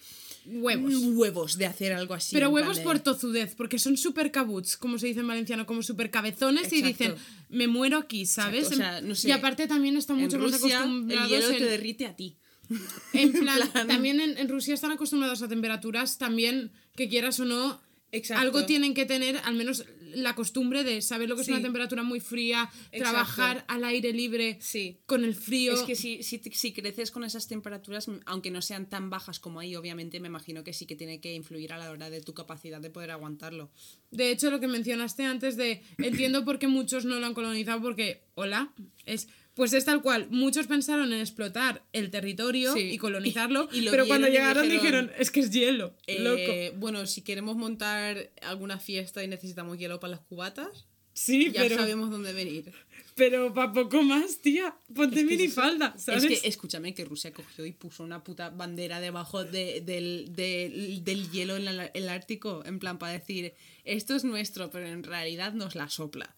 huevos. huevos de hacer algo así. Pero huevos por tozudez, porque son súper cabuts, como se dice en valenciano, como súper cabezones y dicen, me muero aquí, ¿sabes? O sea, no sé, y aparte también están mucho más Rusia, el acostumbrados hielo en- te derrite a ti. En plan, plan- también en, en Rusia están acostumbrados a temperaturas también que quieras o no. Exacto. Algo tienen que tener, al menos la costumbre de saber lo que Sí. es una temperatura muy fría, trabajar al aire libre Sí. con el frío. Es que si, si, si creces con esas temperaturas, aunque no sean tan bajas como ahí, obviamente me imagino que sí que tiene que influir a la hora de tu capacidad de poder aguantarlo. De hecho, lo que mencionaste antes de entiendo por qué muchos no lo han colonizado, porque, hola, es. Pues es tal cual, muchos pensaron en explotar el territorio Sí. y colonizarlo, Y- y lo pero cuando llegaron dijeron, dijeron, es que es hielo, loco. Eh, bueno, si queremos montar alguna fiesta y necesitamos hielo para las cubatas, Sí, ya pero, sabemos dónde venir. Pero para poco más, tía, ponte Es que minifalda. ¿sabes? Es que, escúchame, que Rusia cogió y puso una puta bandera debajo de- del, del- del hielo en la- el Ártico, en plan, para decir, esto es nuestro, pero en realidad nos la sopla.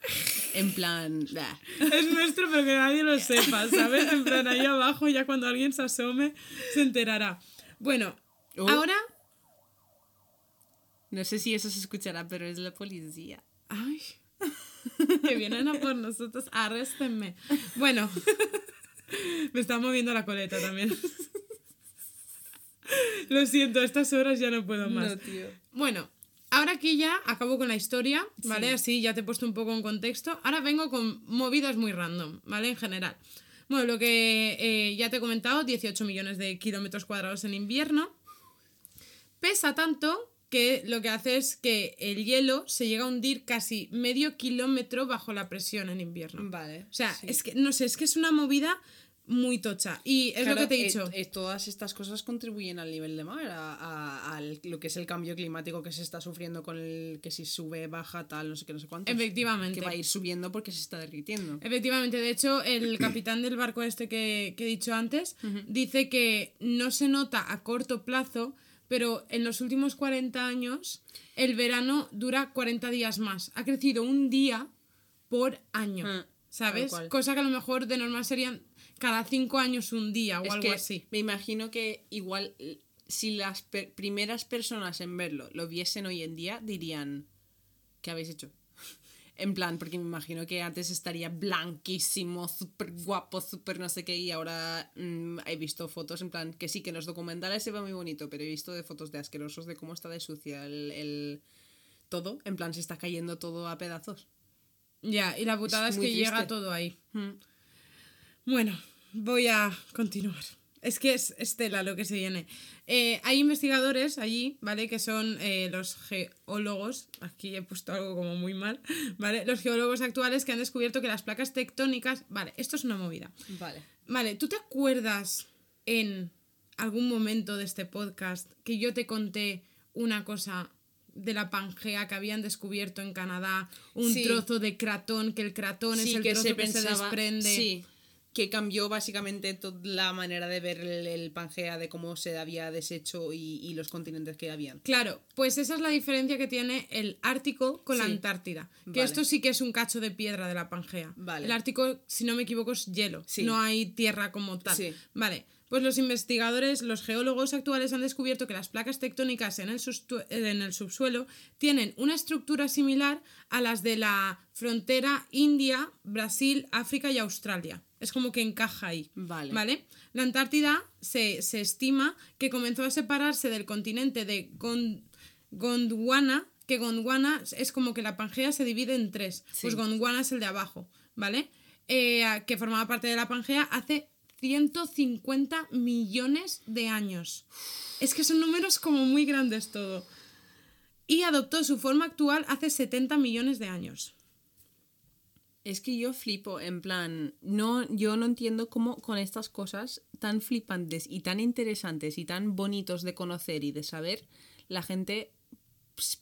En plan, bah. Es nuestro, pero que nadie lo sepa, ¿sabes? En plan, ahí abajo, ya cuando alguien se asome, se enterará. Bueno, Oh. ahora. no sé si eso se escuchará, pero es la policía. Ay, que vienen a por nosotros, arréstenme. Bueno, me está moviendo la coleta también. Lo siento, a estas horas ya no puedo más. No, tío. Bueno, ahora aquí ya acabo con la historia, ¿vale? Sí. Así ya te he puesto un poco en contexto. Ahora vengo con movidas muy random, ¿vale? En general. Bueno, lo que eh, ya te he comentado, 18 millones de kilómetros cuadrados en invierno. Pesa tanto que lo que hace es que el hielo se llega a hundir casi medio kilómetro bajo la presión en invierno. Vale. O sea, sí. es que, no sé, es que es una movida muy tocha. Y es lo que te he eh, dicho. eh, todas estas cosas contribuyen al nivel de mar, a, a- lo que es el cambio climático que se está sufriendo con el que si sube, baja, tal, no sé qué, no sé cuánto. Efectivamente. Que va a ir subiendo porque se está derritiendo. Efectivamente, de hecho, el capitán del barco este que, que he dicho antes dice que no se nota a corto plazo, pero en los últimos 40 años el verano dura 40 días más. Ha crecido un día por año, Ah, ¿sabes? Cosa que a lo mejor de normal serían cada 5 años un día o Es algo que así. me imagino que igual si las per- primeras personas en verlo lo viesen hoy en día, dirían, ¿qué habéis hecho? En plan, porque me imagino que antes estaría blanquísimo, súper guapo, súper no sé qué, y ahora mm, he visto fotos, en plan, que sí, que en los documentales se ve muy bonito, pero he visto de fotos de asquerosos de cómo está de sucia el, el- todo, en plan, se está cayendo todo a pedazos. Ya, y la putada es, que llega todo ahí. Mm. Bueno, voy a continuar. Es que es Estela lo que se viene. Eh, hay investigadores allí, ¿vale? Que son eh, los geólogos. Aquí he puesto algo como muy mal, ¿vale? Los geólogos actuales que han descubierto que las placas tectónicas. Vale, esto es una movida. Vale. Vale, ¿tú te acuerdas en algún momento de este podcast que yo te conté una cosa de la Pangea que habían descubierto en Canadá? Un Sí. trozo de cratón, que el cratón es el trozo que se desprende. Sí, que cambió básicamente toda la manera de ver el, el Pangea, de cómo se había deshecho y, y los continentes que habían. Claro, pues esa es la diferencia que tiene el Ártico con la. Antártida. Que Vale. esto sí que es un cacho de piedra de la Pangea. Vale. El Ártico, si no me equivoco, es hielo. Sí. No hay tierra como tal. Sí. Vale. Pues los investigadores, los geólogos actuales han descubierto que las placas tectónicas en el, sustu- en el subsuelo tienen una estructura similar a las de la frontera India, Brasil, África y Australia. Es como que encaja ahí. Vale. ¿Vale? La Antártida se, se estima que comenzó a separarse del continente de Gon- Gondwana, que Gondwana es como que la Pangea se divide en tres. Sí. Pues Gondwana es el de abajo, ¿vale? Eh, que formaba parte de la Pangea hace 150 millones de años. Es que son números como muy grandes todo. Y adoptó su forma actual hace 70 millones de años. Es que yo flipo, en plan, no, yo no entiendo cómo con estas cosas tan flipantes y tan interesantes y tan bonitos de conocer y de saber, la gente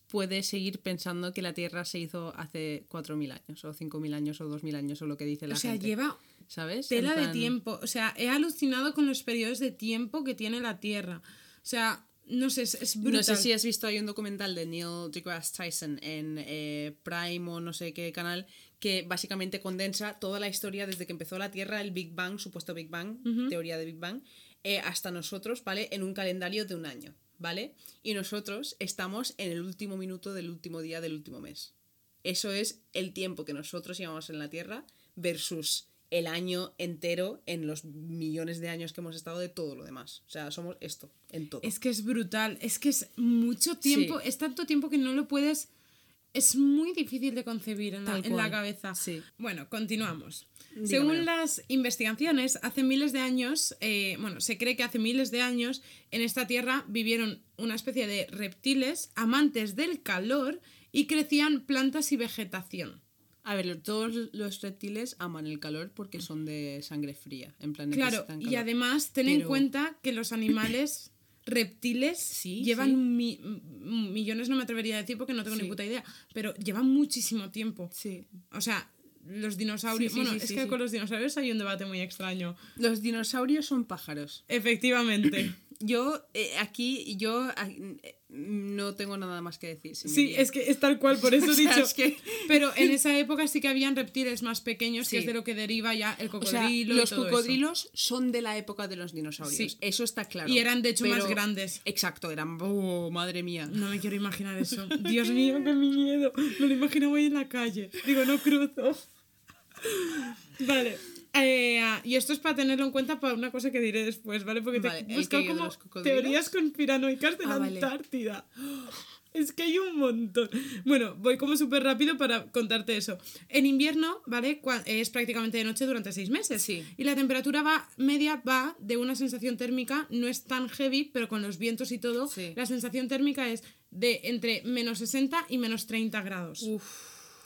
puede seguir pensando que la Tierra se hizo hace 4.000 años o 5.000 años o 2.000 años o lo que dice la o sea, gente. lleva ¿Sabes? tela de tiempo. O sea, he alucinado con los periodos de tiempo que tiene la Tierra. O sea, no sé, es, es brutal. No sé si has visto, hay un documental de Neil deGrasse Tyson en eh, Prime o no sé qué canal que básicamente condensa toda la historia desde que empezó la Tierra, el Big Bang, supuesto Big Bang, teoría de Big Bang, eh, hasta nosotros, ¿vale? En un calendario de un año, ¿vale? Y nosotros estamos en el último minuto del último día del último mes. Eso es el tiempo que nosotros llevamos en la Tierra versus el año entero en los millones de años que hemos estado de todo lo demás. O sea, somos esto, en todo. Es que es brutal. Es que es mucho tiempo. Sí. Es tanto tiempo que no lo puedes. Es muy difícil de concebir en la, en la cabeza. Sí. Bueno, continuamos. Dígamelo. Según las investigaciones, hace miles de años, eh, bueno, se cree que hace miles de años en esta tierra vivieron una especie de reptiles amantes del calor y crecían plantas y vegetación. A ver, todos los reptiles aman el calor porque son de sangre fría. En plan, Claro, y además ten en Pero- cuenta que los animales reptiles Sí, llevan sí. mi- millones, no me atrevería a decir porque no tengo ni puta idea, pero llevan muchísimo tiempo. Sí. O sea, los dinosaurios. Bueno, es que con los dinosaurios hay un debate muy extraño. Los dinosaurios son pájaros. Efectivamente. Yo, eh, aquí, yo ah, eh, no tengo nada más que decir. sí, es que es tal cual, por eso he O sea, dicho. es que- Pero en esa época sí que habían reptiles más pequeños, que es de lo que deriva ya el O sea, cocodrilo. y los eso. cocodrilos son de la época de los dinosaurios. Sí. Eso está claro. Y eran, de hecho, más grandes. Exacto, eran. Oh, madre mía. No me quiero imaginar eso. Dios mío, qué miedo. Me lo imagino voy en la calle. Digo, no cruzo. Vale. Eh, ah, y esto es para tenerlo en cuenta para una cosa que diré después, ¿vale? Porque Vale, te ¿el he buscado como teorías conspiranoicas de Ah, la vale. Antártida. Es que hay un montón. Bueno, voy como súper rápido para contarte eso. En invierno, ¿vale? Es prácticamente de noche durante seis meses. Sí. Y la temperatura va, media va de una sensación térmica, no es tan heavy, pero con los vientos y todo, Sí. la sensación térmica es de entre menos 60 y menos 30 grados.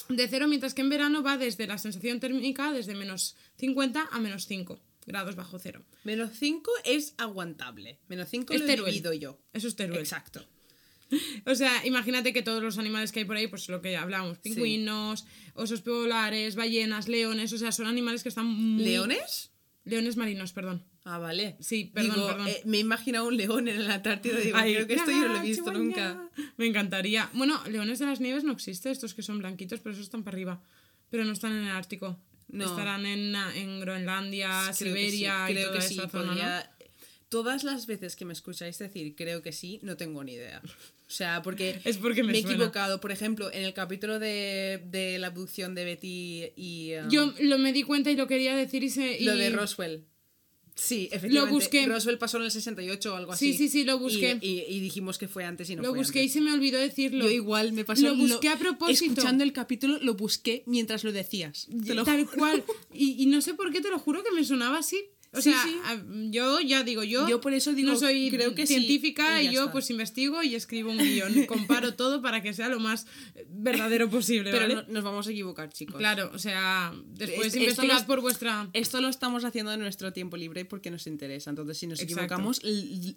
De cero, mientras que en verano va desde la sensación térmica desde menos 50 a menos 5 grados bajo cero. Menos 5 es aguantable. Menos 5 Es lo he Teruel. vivido yo. Eso es Teruel. Exacto. O sea, imagínate que todos los animales que hay por ahí, pues lo que hablábamos, pingüinos, osos polares, ballenas, leones, o sea, son animales que están muy... ¿Leones? Leones marinos, perdón. Ah, vale. Sí, perdón, Digo, perdón. eh, me he imaginado un león en la Antártida. Digo, Ay, creo que esto yo no lo he ¡ah, visto chihuahua! nunca. Me encantaría. Bueno, leones de las nieves no existe, estos que son blanquitos, pero esos están para arriba. Pero no están en el Ártico. No. Estarán en, en Groenlandia, Creo que sí, Siberia y creo toda que sí, esa zona, ¿no? todas las veces que me escucháis decir creo que sí, no tengo ni idea. O sea, porque, Es porque me he equivocado. Por ejemplo, en el capítulo de, de la abducción de Betty y um, Yo lo me di cuenta y lo quería decir y se. y- lo de Roswell. Sí, efectivamente. busqué. Roswell pasó en el 68 o algo así. Sí, sí, sí, lo busqué. Y, y dijimos que fue antes y no Lo fue busqué y se me olvidó decirlo. Yo igual me pasó. Lo busqué a propósito. Escuchando el capítulo, lo busqué mientras lo decías. Te lo Tal juro. cual. Y, y no sé por qué, te lo juro que me sonaba así. O Sí, sea, sí. a- yo ya digo, yo, Yo por eso digo, no soy creo que sí, científica y yo está. pues investigo y escribo un guion. Comparo todo para que sea lo más verdadero posible. Pero ¿vale? no- nos vamos a equivocar, chicos. Claro, o sea, después investigad lo- por vuestra... Esto lo estamos haciendo en nuestro tiempo libre porque nos interesa. Entonces, si nos equivocamos,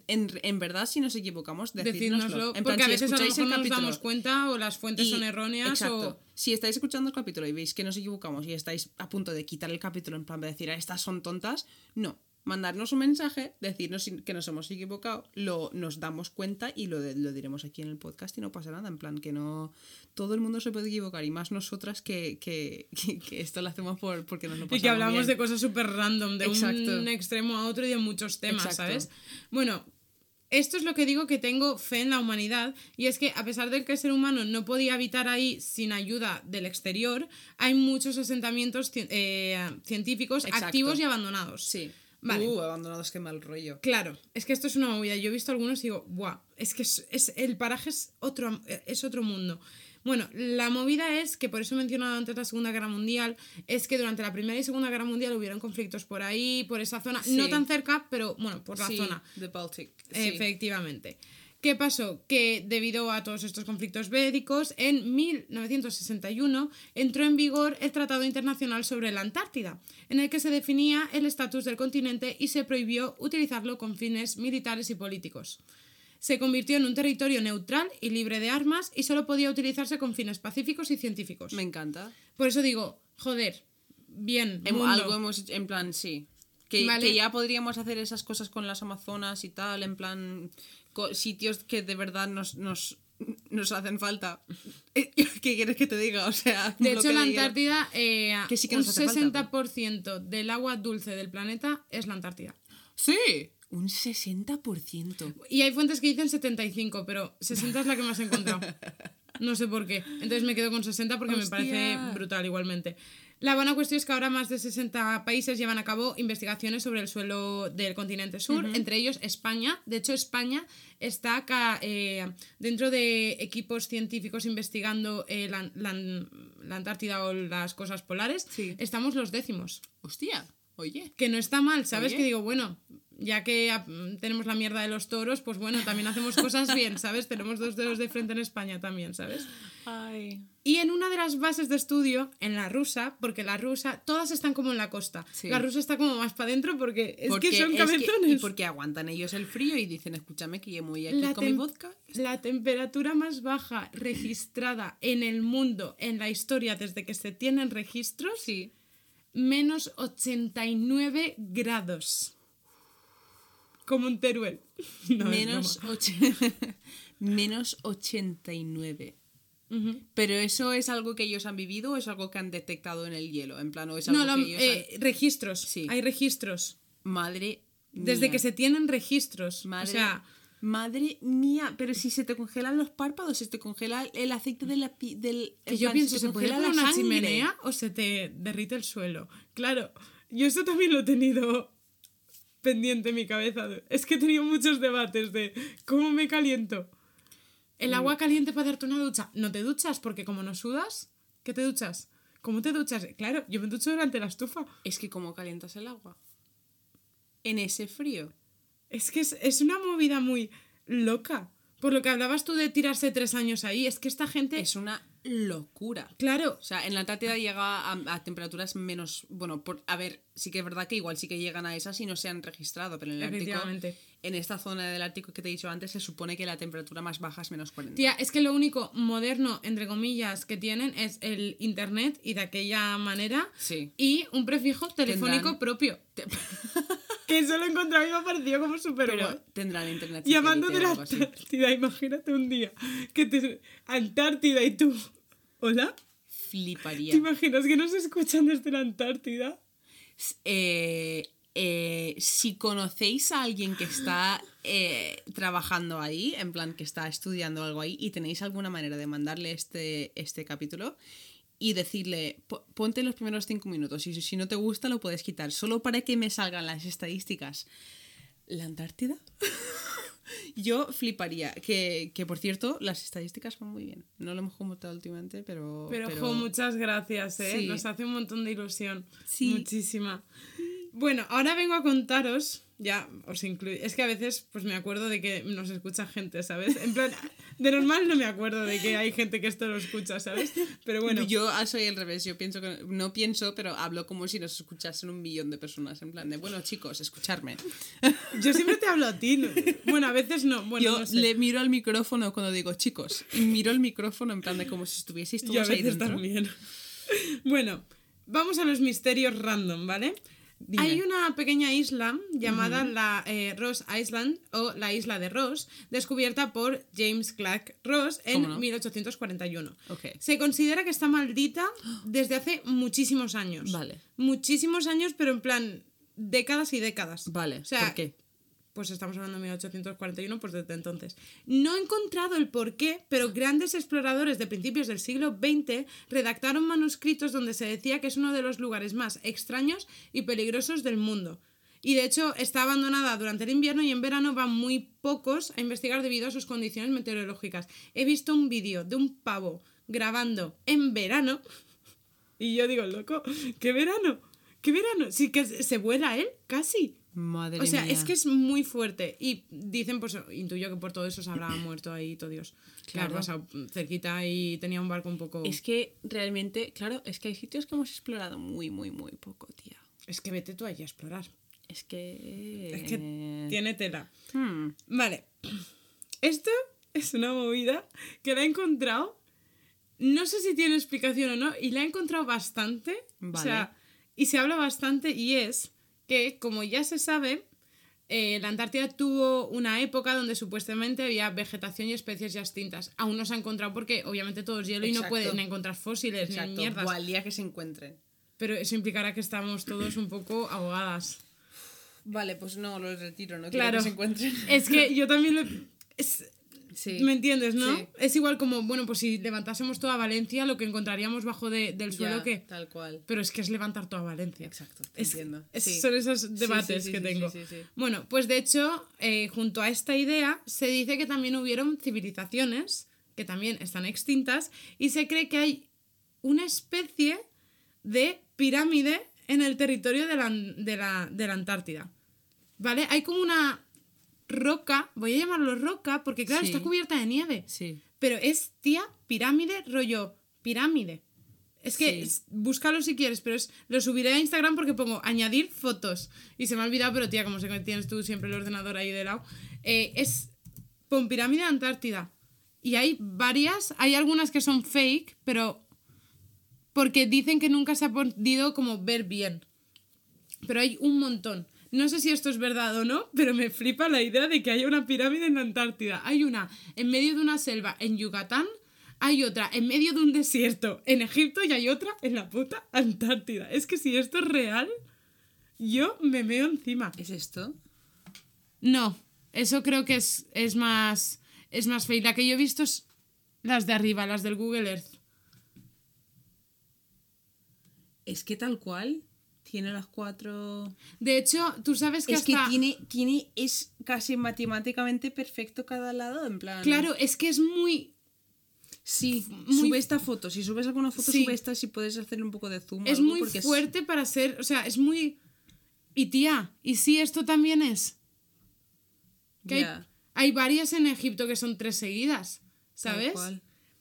en, en verdad, si nos equivocamos, decídnoslo. Decídnoslo, En plan, porque a veces a lo mejor nos damos cuenta o las fuentes y- son erróneas exacto. o... Si estáis escuchando el capítulo y veis que nos equivocamos y estáis a punto de quitar el capítulo en plan de decir, "Ah, estas son tontas, no. Mandarnos un mensaje, decirnos que nos hemos equivocado, lo, nos damos cuenta y lo, lo diremos aquí en el podcast y no pasa nada. En plan, que no. Todo el mundo se puede equivocar y más nosotras que, que, que- que esto lo hacemos por, porque nos lo Y que pasamos hablamos bien. de cosas súper random, de Exacto. un extremo a otro y de muchos temas, Exacto. ¿sabes? Bueno, esto es lo que digo que tengo fe en la humanidad y es que a pesar de que el ser humano no podía habitar ahí sin ayuda del exterior, hay muchos asentamientos eh, científicos Exacto. activos y abandonados. Sí. Vale. Uh, abandonados, qué mal rollo. Claro, es que esto es una movida. Yo he visto algunos y digo, ¡buah! Es que es, es- el paraje es otro, es otro mundo. Bueno, la movida es que, por eso he mencionado antes la Segunda Guerra Mundial, es que durante la Primera y Segunda Guerra Mundial hubieron conflictos por ahí, por esa zona, Sí. no tan cerca, pero bueno, por la sí, zona. The Baltic. sí. Efectivamente. ¿Qué pasó? Que debido a todos estos conflictos bélicos, en 1961 entró en vigor el Tratado Internacional sobre la Antártida, en el que se definía el estatus del continente y se prohibió utilizarlo con fines militares y políticos. Se convirtió en un territorio neutral y libre de armas y solo podía utilizarse con fines pacíficos y científicos. Me encanta. Por eso digo, joder, bien, mundo. algo hemos hecho, en plan, sí. Que, Vale. que ya podríamos hacer esas cosas con las Amazonas y tal, en plan, sitios que de verdad nos, nos, nos hacen falta. Eh, ¿Qué quieres que te diga? O sea, De hecho, la Antártida, eh, Que sí que un nos hace falta, 60% del agua dulce del planeta es la Antártida. Sí, un 60%. Y hay fuentes que dicen 75, pero 60 es la que más he encontrado. No sé por qué. Entonces me quedo con 60 porque me parece brutal igualmente. La buena cuestión es que ahora más de 60 países llevan a cabo investigaciones sobre el suelo del continente sur, entre ellos España. De hecho, España está acá eh, dentro de equipos científicos investigando eh, la, la- la Antártida o las cosas polares. Sí. Estamos los décimos. Hostia, oye. Que no está mal, ¿sabes? Oye. Que digo, bueno, ya que tenemos la mierda de los toros, pues bueno, también hacemos cosas bien, ¿sabes? Tenemos dos dedos de frente en España también, ¿sabes? Ay. Y en una de las bases de estudio, en la rusa, porque la rusa, todas están como en la costa. Sí. La rusa está como más para adentro porque es Porque que son es que- cabezones. y porque aguantan ellos el frío y dicen, escúchame que voy aquí La con mi vodka. La temperatura más baja registrada en el mundo, en la historia, desde que se tienen registros, Sí. menos 89 grados. Como un Teruel. No, menos, menos 89. Ujú. Pero eso es algo que ellos han vivido o es algo que han detectado en el hielo, en plan, o es No, algo lo- que ellos eh, registros. Sí. Hay registros. Madre Desde mía. que se tienen registros. Madre, O sea, madre mía, pero si se te congelan los párpados, se te congela el aceite de la pi- del... que yo pienso, se ¿se puede congela la una chimenea o se te derrite el suelo? Claro, yo eso también lo he tenido pendiente en mi cabeza. Es que he tenido muchos debates de cómo me caliento. El agua caliente para darte una ducha. No te duchas porque como no sudas, ¿qué te duchas? ¿Cómo te duchas? Claro, yo me ducho delante de la estufa. Es que como calientas el agua. En ese frío. Es que es, es una movida muy loca. Por lo que hablabas tú de tirarse tres años ahí, es que esta gente... Es una locura. Claro, O sea, en la Antártida llega a, a temperaturas menos. Bueno, por, a ver, sí que es verdad que igual sí que llegan a esas y no se han registrado, pero en el Ártico. En esta zona del Ártico que te he dicho antes, se supone que la temperatura más baja es menos 40. Tía, es que lo único moderno, entre comillas, que tienen es el internet y de aquella manera. Sí. Y un prefijo telefónico Tendrán- propio. que eso lo encontré a mí me ha parecido como súper Pero guay. tendrán internet. Llamando de la. Antártida, imagínate un día que te. Antártida y tú. ¿Hola? Fliparía. ¿Te imaginas que nos escuchan desde la Antártida? Eh, eh, si conocéis a alguien que está eh, trabajando ahí, en plan que está estudiando algo ahí, y tenéis alguna manera de mandarle este, este capítulo y decirle, "Po- ponte los primeros cinco minutos y si no te gusta lo puedes quitar, solo para que me salgan las estadísticas. ¿La Antártida? Yo fliparía. Que, que, por cierto, las estadísticas van muy bien. No lo hemos comentado últimamente, pero. Pero, jo, muchas gracias, ¿eh? Sí. Nos hace un montón de ilusión. Sí. Muchísima. Bueno, ahora vengo a contaros, ya os incluyo, es que a veces pues me acuerdo de que nos escucha gente, ¿sabes? En plan, de normal no me acuerdo de que hay gente que esto lo escucha, ¿sabes? Pero bueno, Yo soy al revés. Yo pienso que. No pienso, pero hablo como si nos escuchasen un millón de personas. En plan de, bueno, chicos, escucharme. yo siempre te hablo a ti. ¿no? Bueno, a veces no. Bueno, Yo no sé. le miro al micrófono cuando digo chicos. Y miro el micrófono en plan de como si estuvieseis Yo a todos ahí veces dentro. también. Bueno, vamos a los misterios random, ¿vale? Dime. Hay una pequeña isla llamada la eh, Ross Island o la isla de Ross, descubierta por James Clark Ross en ¿Cómo no? 1841. Ok. Se considera que está maldita desde hace muchísimos años. Vale. Muchísimos años, pero en plan décadas y décadas. Vale. O sea, ¿Por qué? Pues estamos hablando de 1841, pues desde entonces. No he encontrado el porqué, pero grandes exploradores de principios del siglo XX redactaron manuscritos donde se decía que es uno de los lugares más extraños y peligrosos del mundo. Y de hecho está abandonada durante el invierno y en verano van muy pocos a investigar debido a sus condiciones meteorológicas. He visto un vídeo de un pavo grabando en verano y yo digo, loco, ¿qué verano? ¿Qué verano? Sí que se vuela él, casi. Madre O sea, mía. es que es muy fuerte. Y dicen, pues intuyo que por todo eso se habrá muerto ahí todo Dios. Claro. Claro. cerquita y tenía un barco un poco. Es que realmente, claro, es que hay sitios que hemos explorado muy, muy, muy poco, tía. Es que vete tú allí a explorar. Es que. Es que tiene tela. Hmm. Vale. Esto es una movida que la he encontrado. No sé si tiene explicación o no, y la he encontrado bastante. O Vale. sea, y se habla bastante, y es que, como ya se sabe, eh, la Antártida tuvo una época donde supuestamente había vegetación y especies ya extintas. Aún no se ha encontrado porque, obviamente, todo es hielo y no pueden encontrar fósiles ni mierdas. O al día que se encuentren. Pero eso implicará que estamos todos un poco ahogadas. Vale, pues no, lo retiro, no Claro. quiero que se encuentren. Es que yo también lo. es- Sí. ¿Me entiendes, no? Sí. Es igual como, bueno, pues si levantásemos toda Valencia, lo que encontraríamos bajo de- del suelo Ya, que. Tal cual. Pero es que es levantar toda Valencia. Exacto, te Es- entiendo. es- Sí. Son esos debates que tengo. Bueno, pues de hecho, eh, junto a esta idea, se dice que también hubieron civilizaciones que también están extintas y se cree que hay una especie de pirámide en el territorio de la, de la, de la Antártida. ¿Vale? Hay como una roca, voy a llamarlo roca porque claro, Sí. está cubierta de nieve. Sí. Pero es, tía, pirámide, rollo, pirámide. Es que, Sí. búscalo si quieres, pero es, lo subiré a Instagram porque pongo añadir fotos. Y se me ha olvidado, pero tía, como sé que tienes tú siempre el ordenador ahí de lado. eh, es, pon pirámide Antártida. Y hay varias, hay algunas que son fake, pero porque dicen que nunca se ha podido como ver bien. Pero hay un montón. No sé si esto es verdad o no, pero me flipa la idea de que haya una pirámide en la Antártida. Hay una en medio de una selva en Yucatán, hay otra en medio de un desierto en Egipto y hay otra en la puta Antártida. Es que si esto es real, yo me meo encima. ¿Es esto? No, eso creo que es, es más es más fake. La que yo he visto es las de arriba, las del Google Earth. Es que tal cual tiene las cuatro. De hecho, tú sabes que Es que tiene, tiene. Es casi matemáticamente perfecto cada lado, en plan. Claro, es que es muy... Sí, muy- sube esta foto. Si subes alguna foto, Sí. sube esta si puedes hacer un poco de zoom. es algo, muy porque es- fuerte para ser, o sea, es muy... Y tía, ¿y si esto también es? Que hay- hay, varias en Egipto que son tres seguidas, ¿sabes?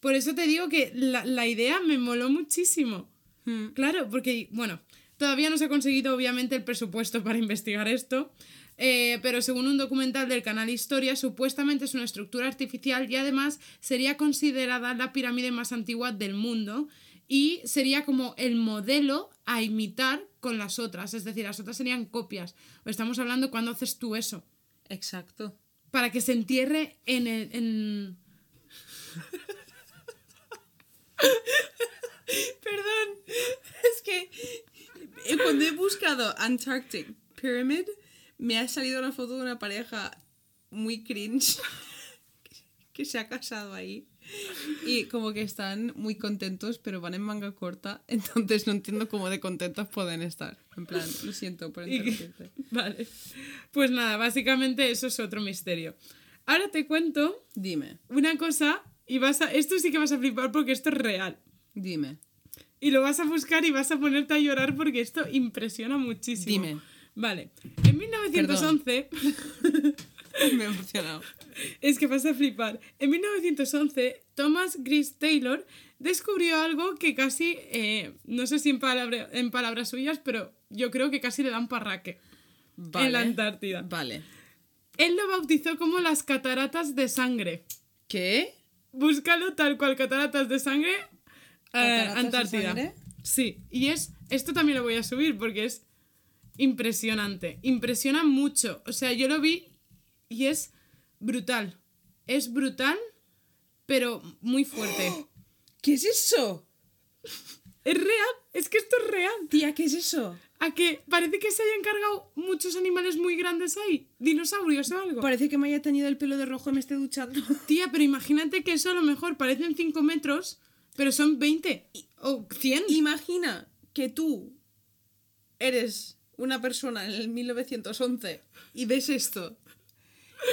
Por eso te digo que la, la idea me moló muchísimo. Hmm. Claro, porque, bueno, todavía no se ha conseguido obviamente el presupuesto para investigar esto, eh, pero según un documental del canal Historia, supuestamente es una estructura artificial y además sería considerada la pirámide más antigua del mundo y sería como el modelo a imitar con las otras, es decir, las otras serían copias. O estamos hablando cuando haces tú eso, Exacto. para que se entierre en el... en- Perdón, es que cuando he buscado Antarctic Pyramid, me ha salido una foto de una pareja muy cringe que se ha casado ahí. Y como que están muy contentos, pero van en manga corta. Entonces no entiendo cómo de contentos pueden estar. En plan, lo siento por interrumpirte. Vale. Pues nada, básicamente eso es otro misterio. Ahora te cuento Dime, una cosa y vas a... Esto sí que vas a flipar porque esto es real. dime, Y lo vas a buscar y vas a ponerte a llorar porque esto impresiona muchísimo. Dime. Vale. En 1911... me he emocionado. Es que vas a flipar. En 1911, Thomas Gris Taylor descubrió algo que casi, eh, no sé si en, palabra- en palabras suyas, pero yo creo que casi le dan parraque. En la Antártida. Vale. Él lo bautizó como las cataratas de sangre. ¿Qué? Búscalo tal cual, cataratas de sangre, eh, ¿Cataratas de Antártida. Sí, y es, esto también lo voy a subir porque es impresionante. Impresiona mucho. O sea, yo lo vi y es brutal. Es brutal, pero muy fuerte. ¿Qué es eso? Es real, es que esto es real. Tía, ¿qué es eso? A que parece que se hayan cargado muchos animales muy grandes ahí, dinosaurios o algo. Parece que me haya tenido el pelo de rojo y me esté duchando. Tía, pero imagínate que eso a lo mejor parecen 5 metros, pero son 20 o 100. Imagina que tú eres una persona en el 1911 y ves esto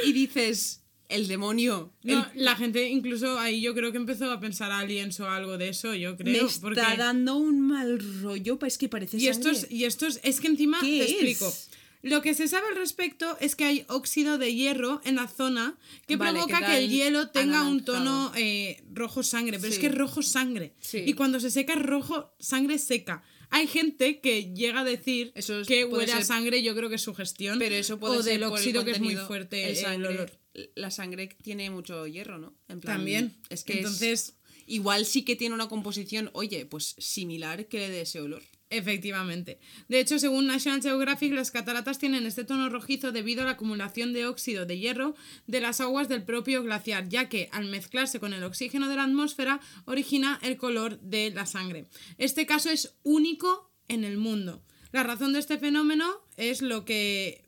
y dices, el demonio, No, el- la gente incluso ahí yo creo que empezó a pensar aliens o algo de eso, yo me creo. está porque... dando un mal rollo, es que parece Y estos, sangre. y estos, es que encima ¿Qué te es? Lo que se sabe al respecto es que hay óxido de hierro en la zona que Vale, provoca que el el hielo tenga un tono eh, rojo sangre, pero es que es rojo sangre. Sí. Y cuando se seca rojo sangre seca. Hay gente que llega a decir Eso es- que huele a sangre, yo creo que es sugestión. Pero eso puede o ser del óxido que es muy fuerte el el, olor. La sangre tiene mucho hierro, ¿no? En plan, También. Es que Entonces- es- igual sí que tiene una composición, oye, pues similar que le dé ese olor. Efectivamente. De hecho, según National Geographic, las cataratas tienen este tono rojizo debido a la acumulación de óxido de hierro de las aguas del propio glaciar, ya que al mezclarse con el oxígeno de la atmósfera origina el color de la sangre. Este caso es único en el mundo. La razón de este fenómeno es lo que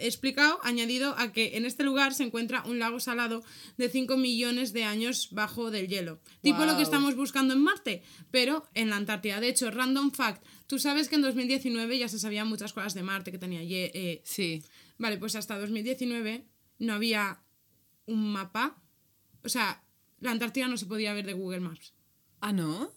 he explicado, añadido a que en este lugar se encuentra un lago salado de 5 millones de años bajo del hielo. Tipo lo que estamos buscando en Marte, pero en la Antártida. De hecho, random fact, tú sabes que en 2019 ya se sabían muchas cosas de Marte, que tenía... eh, Sí. Vale, pues hasta 2019 no había un mapa. O sea, la Antártida no se podía ver de Google Maps. Ah, ¿no?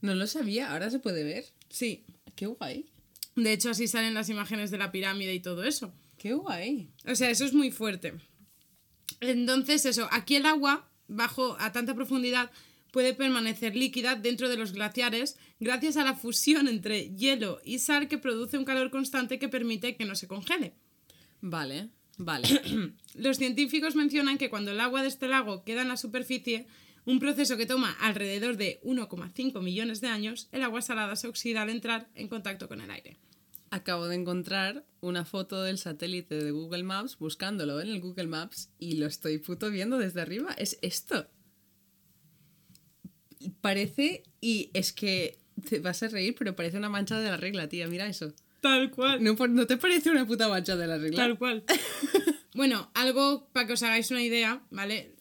No lo sabía, ahora se puede ver. Sí. Qué guay. De hecho, así salen las imágenes de la pirámide y todo eso. Qué guay. O sea, eso es muy fuerte. Entonces, eso, aquí el agua, bajo a tanta profundidad, puede permanecer líquida dentro de los glaciares gracias a la fusión entre hielo y sal que produce un calor constante que permite que no se congele. Vale, vale. Los científicos mencionan que cuando el agua de este lago queda en la superficie, un proceso que toma alrededor de 1,5 millones de años, el agua salada se oxida al entrar en contacto con el aire. Acabo de encontrar una foto del satélite de Google Maps buscándolo en el Google Maps y lo estoy puto viendo desde arriba. Es esto. Parece, y es que te vas a reír, pero parece una mancha de la regla, tía. Mira eso. Tal cual. ¿No, ¿no te parece una puta mancha de la regla? Tal cual. bueno, algo para que os hagáis una idea, ¿vale?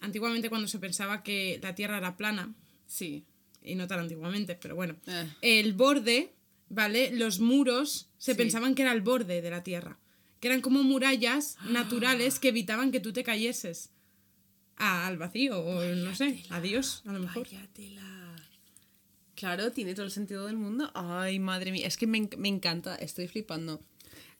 Antiguamente cuando se pensaba que la Tierra era plana, Sí. y no tan antiguamente, pero bueno, Eh. el borde, ¿vale? Los muros se Sí. pensaban que era el borde de la Tierra, que eran como murallas naturales que evitaban que tú te cayeses a- al vacío o no sé, a Dios, a lo mejor. Vaya tela. Claro, tiene todo el sentido del mundo. Ay, madre mía. Es que me, me encanta. Estoy flipando.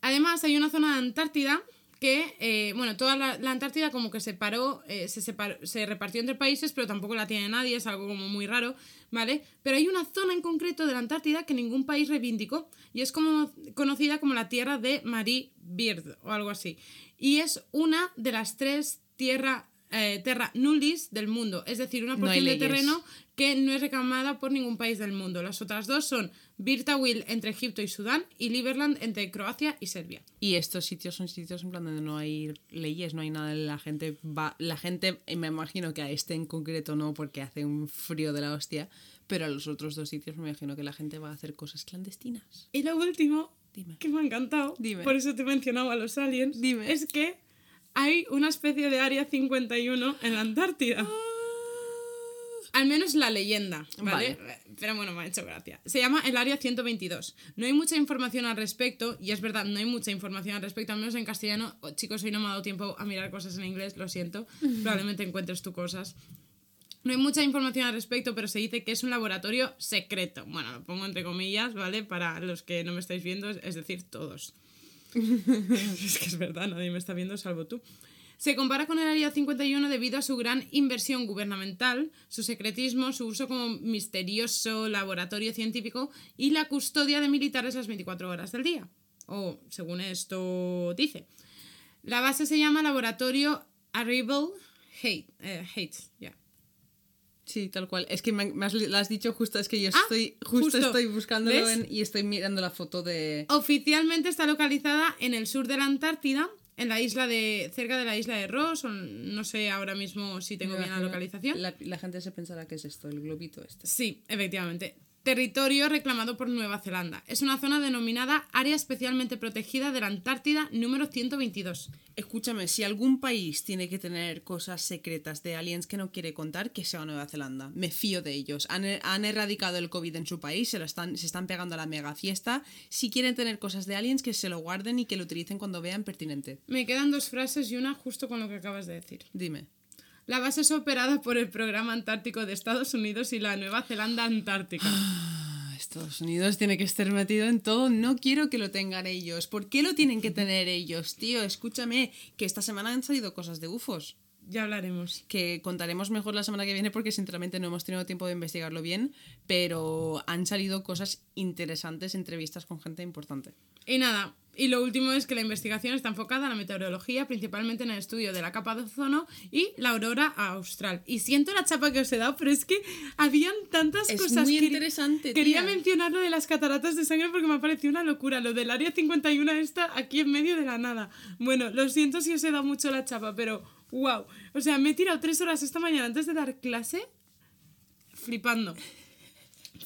Además, hay una zona de Antártida que, eh, bueno, toda la, Antártida como que separó, eh, se, separó, se repartió entre países, pero tampoco la tiene nadie, es algo como muy raro, ¿vale? Pero hay una zona en concreto de la Antártida que ningún país reivindicó y es como, conocida como la Tierra de Marie Byrd o algo así. Y es una de las tres tierra, eh, terra nullis del mundo, es decir, una No porción de terreno que no es reclamada por ningún país del mundo. Las otras dos son Birtawil entre Egipto y Sudán y Liberland entre Croacia y Serbia. Y estos sitios son sitios en plan donde no hay leyes, no hay nada. La gente va. La gente, me imagino que a este en concreto no, porque hace un frío de la hostia. Pero a los otros dos sitios me imagino que la gente va a hacer cosas clandestinas. Y lo último Dime. que me ha encantado, Dime. por eso te mencionaba a los aliens, Dime. es que hay una especie de área 51 en la Antártida. Al menos la leyenda, ¿vale? Pero bueno, me ha hecho gracia. Se llama el Área 122. No hay mucha información al respecto, y es verdad, no hay mucha información al respecto, al menos en castellano. Oh, chicos, hoy no me ha dado tiempo a mirar cosas en inglés, lo siento. Probablemente encuentres tú cosas. No hay mucha información al respecto, pero se dice que es un laboratorio secreto. Bueno, lo pongo entre comillas, ¿vale? Para los que no me estáis viendo, es decir, todos. es que es verdad, nadie me está viendo salvo tú. Se compara con el Área 51 debido a su gran inversión gubernamental, su secretismo, su uso como misterioso laboratorio científico y la custodia de militares las 24 horas del día. O según esto dice. La base se llama Laboratorio Arrival Hate, eh. Sí, tal cual. Es que me, me has, lo has dicho justo, es que yo Ah, estoy justo, justo. estoy buscándolo en- y estoy mirando la foto de... Oficialmente está localizada en el sur de la Antártida, en la isla de. cerca de la isla de Ross, o no sé ahora mismo si tengo bien la localización. La, la gente se pensará que es esto, el globito este. Sí, efectivamente. Territorio reclamado por Nueva Zelanda. Es una zona denominada Área Especialmente Protegida de la Antártida número 122. Escúchame, si algún país tiene que tener cosas secretas de aliens que no quiere contar, que sea Nueva Zelanda. Me fío de ellos. Han, han erradicado el COVID en su país, se, lo están, se están pegando a la mega fiesta. Si quieren tener cosas de aliens, que se lo guarden y que lo utilicen cuando vean pertinente. Me quedan dos frases y una justo con lo que acabas de decir. Dime. La base es operada por el Programa Antártico de Estados Unidos y la Nueva Zelanda Antártica. Ah, Estados Unidos tiene que estar metido en todo. No quiero que lo tengan ellos. ¿Por qué lo tienen que tener ellos, tío? Escúchame, que esta semana han salido cosas de UFOs. Ya hablaremos. que contaremos mejor la semana que viene porque sinceramente no hemos tenido tiempo de investigarlo bien, pero han salido cosas interesantes, entrevistas con gente importante. Y nada, y lo último es que la investigación está enfocada en la meteorología, principalmente en el estudio de la capa de ozono y la aurora austral. Y siento la chapa que os he dado, pero es que habían tantas Es cosas. muy interesante, Quería tía. mencionar lo de las cataratas de sangre porque me ha parecido una locura. Lo del área 51 está aquí en medio de la nada. Bueno, lo siento si os he dado mucho la chapa, pero wow. O sea, me he tirado tres horas esta mañana antes de dar clase flipando.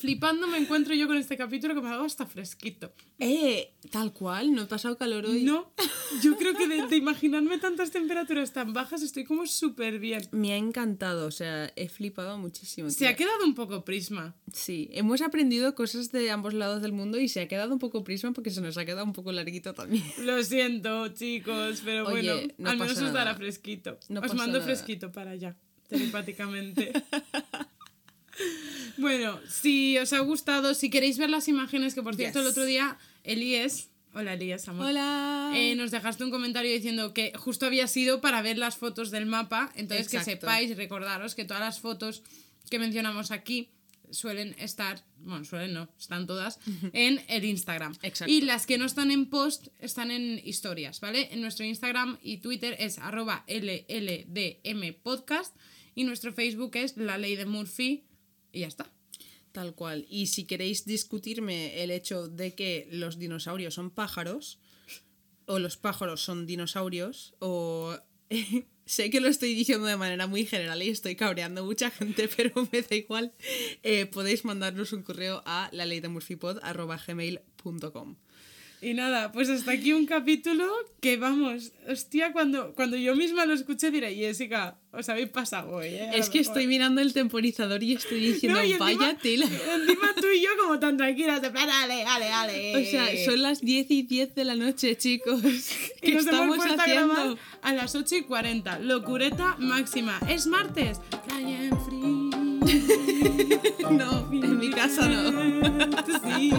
Flipando me encuentro yo con este capítulo que me ha dado hasta fresquito. Eh, tal cual, no he pasado calor hoy. No, yo creo que de, de imaginarme tantas temperaturas tan bajas estoy como súper bien. Me ha encantado, o sea, he flipado muchísimo. Se tía. ha quedado un poco prisma. Sí, hemos aprendido cosas de ambos lados del mundo y se ha quedado un poco prisma porque se nos ha quedado un poco larguito también. Lo siento, chicos, pero Oye, bueno, no al menos os dará fresquito. No os mando nada. fresquito para allá, telepáticamente. bueno, si os ha gustado, si queréis ver las imágenes, que por cierto el otro día Elías, hola Elías, amor. Hola. Eh, nos dejaste un comentario diciendo que justo había sido para ver las fotos del mapa, entonces que sepáis recordaros que todas las fotos que mencionamos aquí suelen estar, bueno, suelen no, están todas en el Instagram. Exacto. Y las que no están en post están en historias, ¿vale? En nuestro Instagram y Twitter es arroba LLDMpodcast y nuestro Facebook es La Ley de Murphy y ya está. Tal cual. Y si queréis discutirme el hecho de que los dinosaurios son pájaros, o los pájaros son dinosaurios, o... sé que lo estoy diciendo de manera muy general y estoy cabreando mucha gente, pero me da igual. eh, podéis mandarnos un correo a la ley. Y nada, pues hasta aquí un capítulo que vamos, hostia, cuando, cuando yo misma lo escuché diré, Jessica, os habéis pasado hoy, ¿eh? A Es que mejor". estoy mirando el temporizador y estoy diciendo, No, y encima- vaya tela. Encima tú y yo como tan tranquilas, de plan, dale, dale, dale. O sea, son las 10 y 10 de la noche, chicos. Y ¿Qué nos hemos estamos a haciendo? grabar a las 8 y 40. Locureta máxima. Es martes. No, en mi casa no. Sí.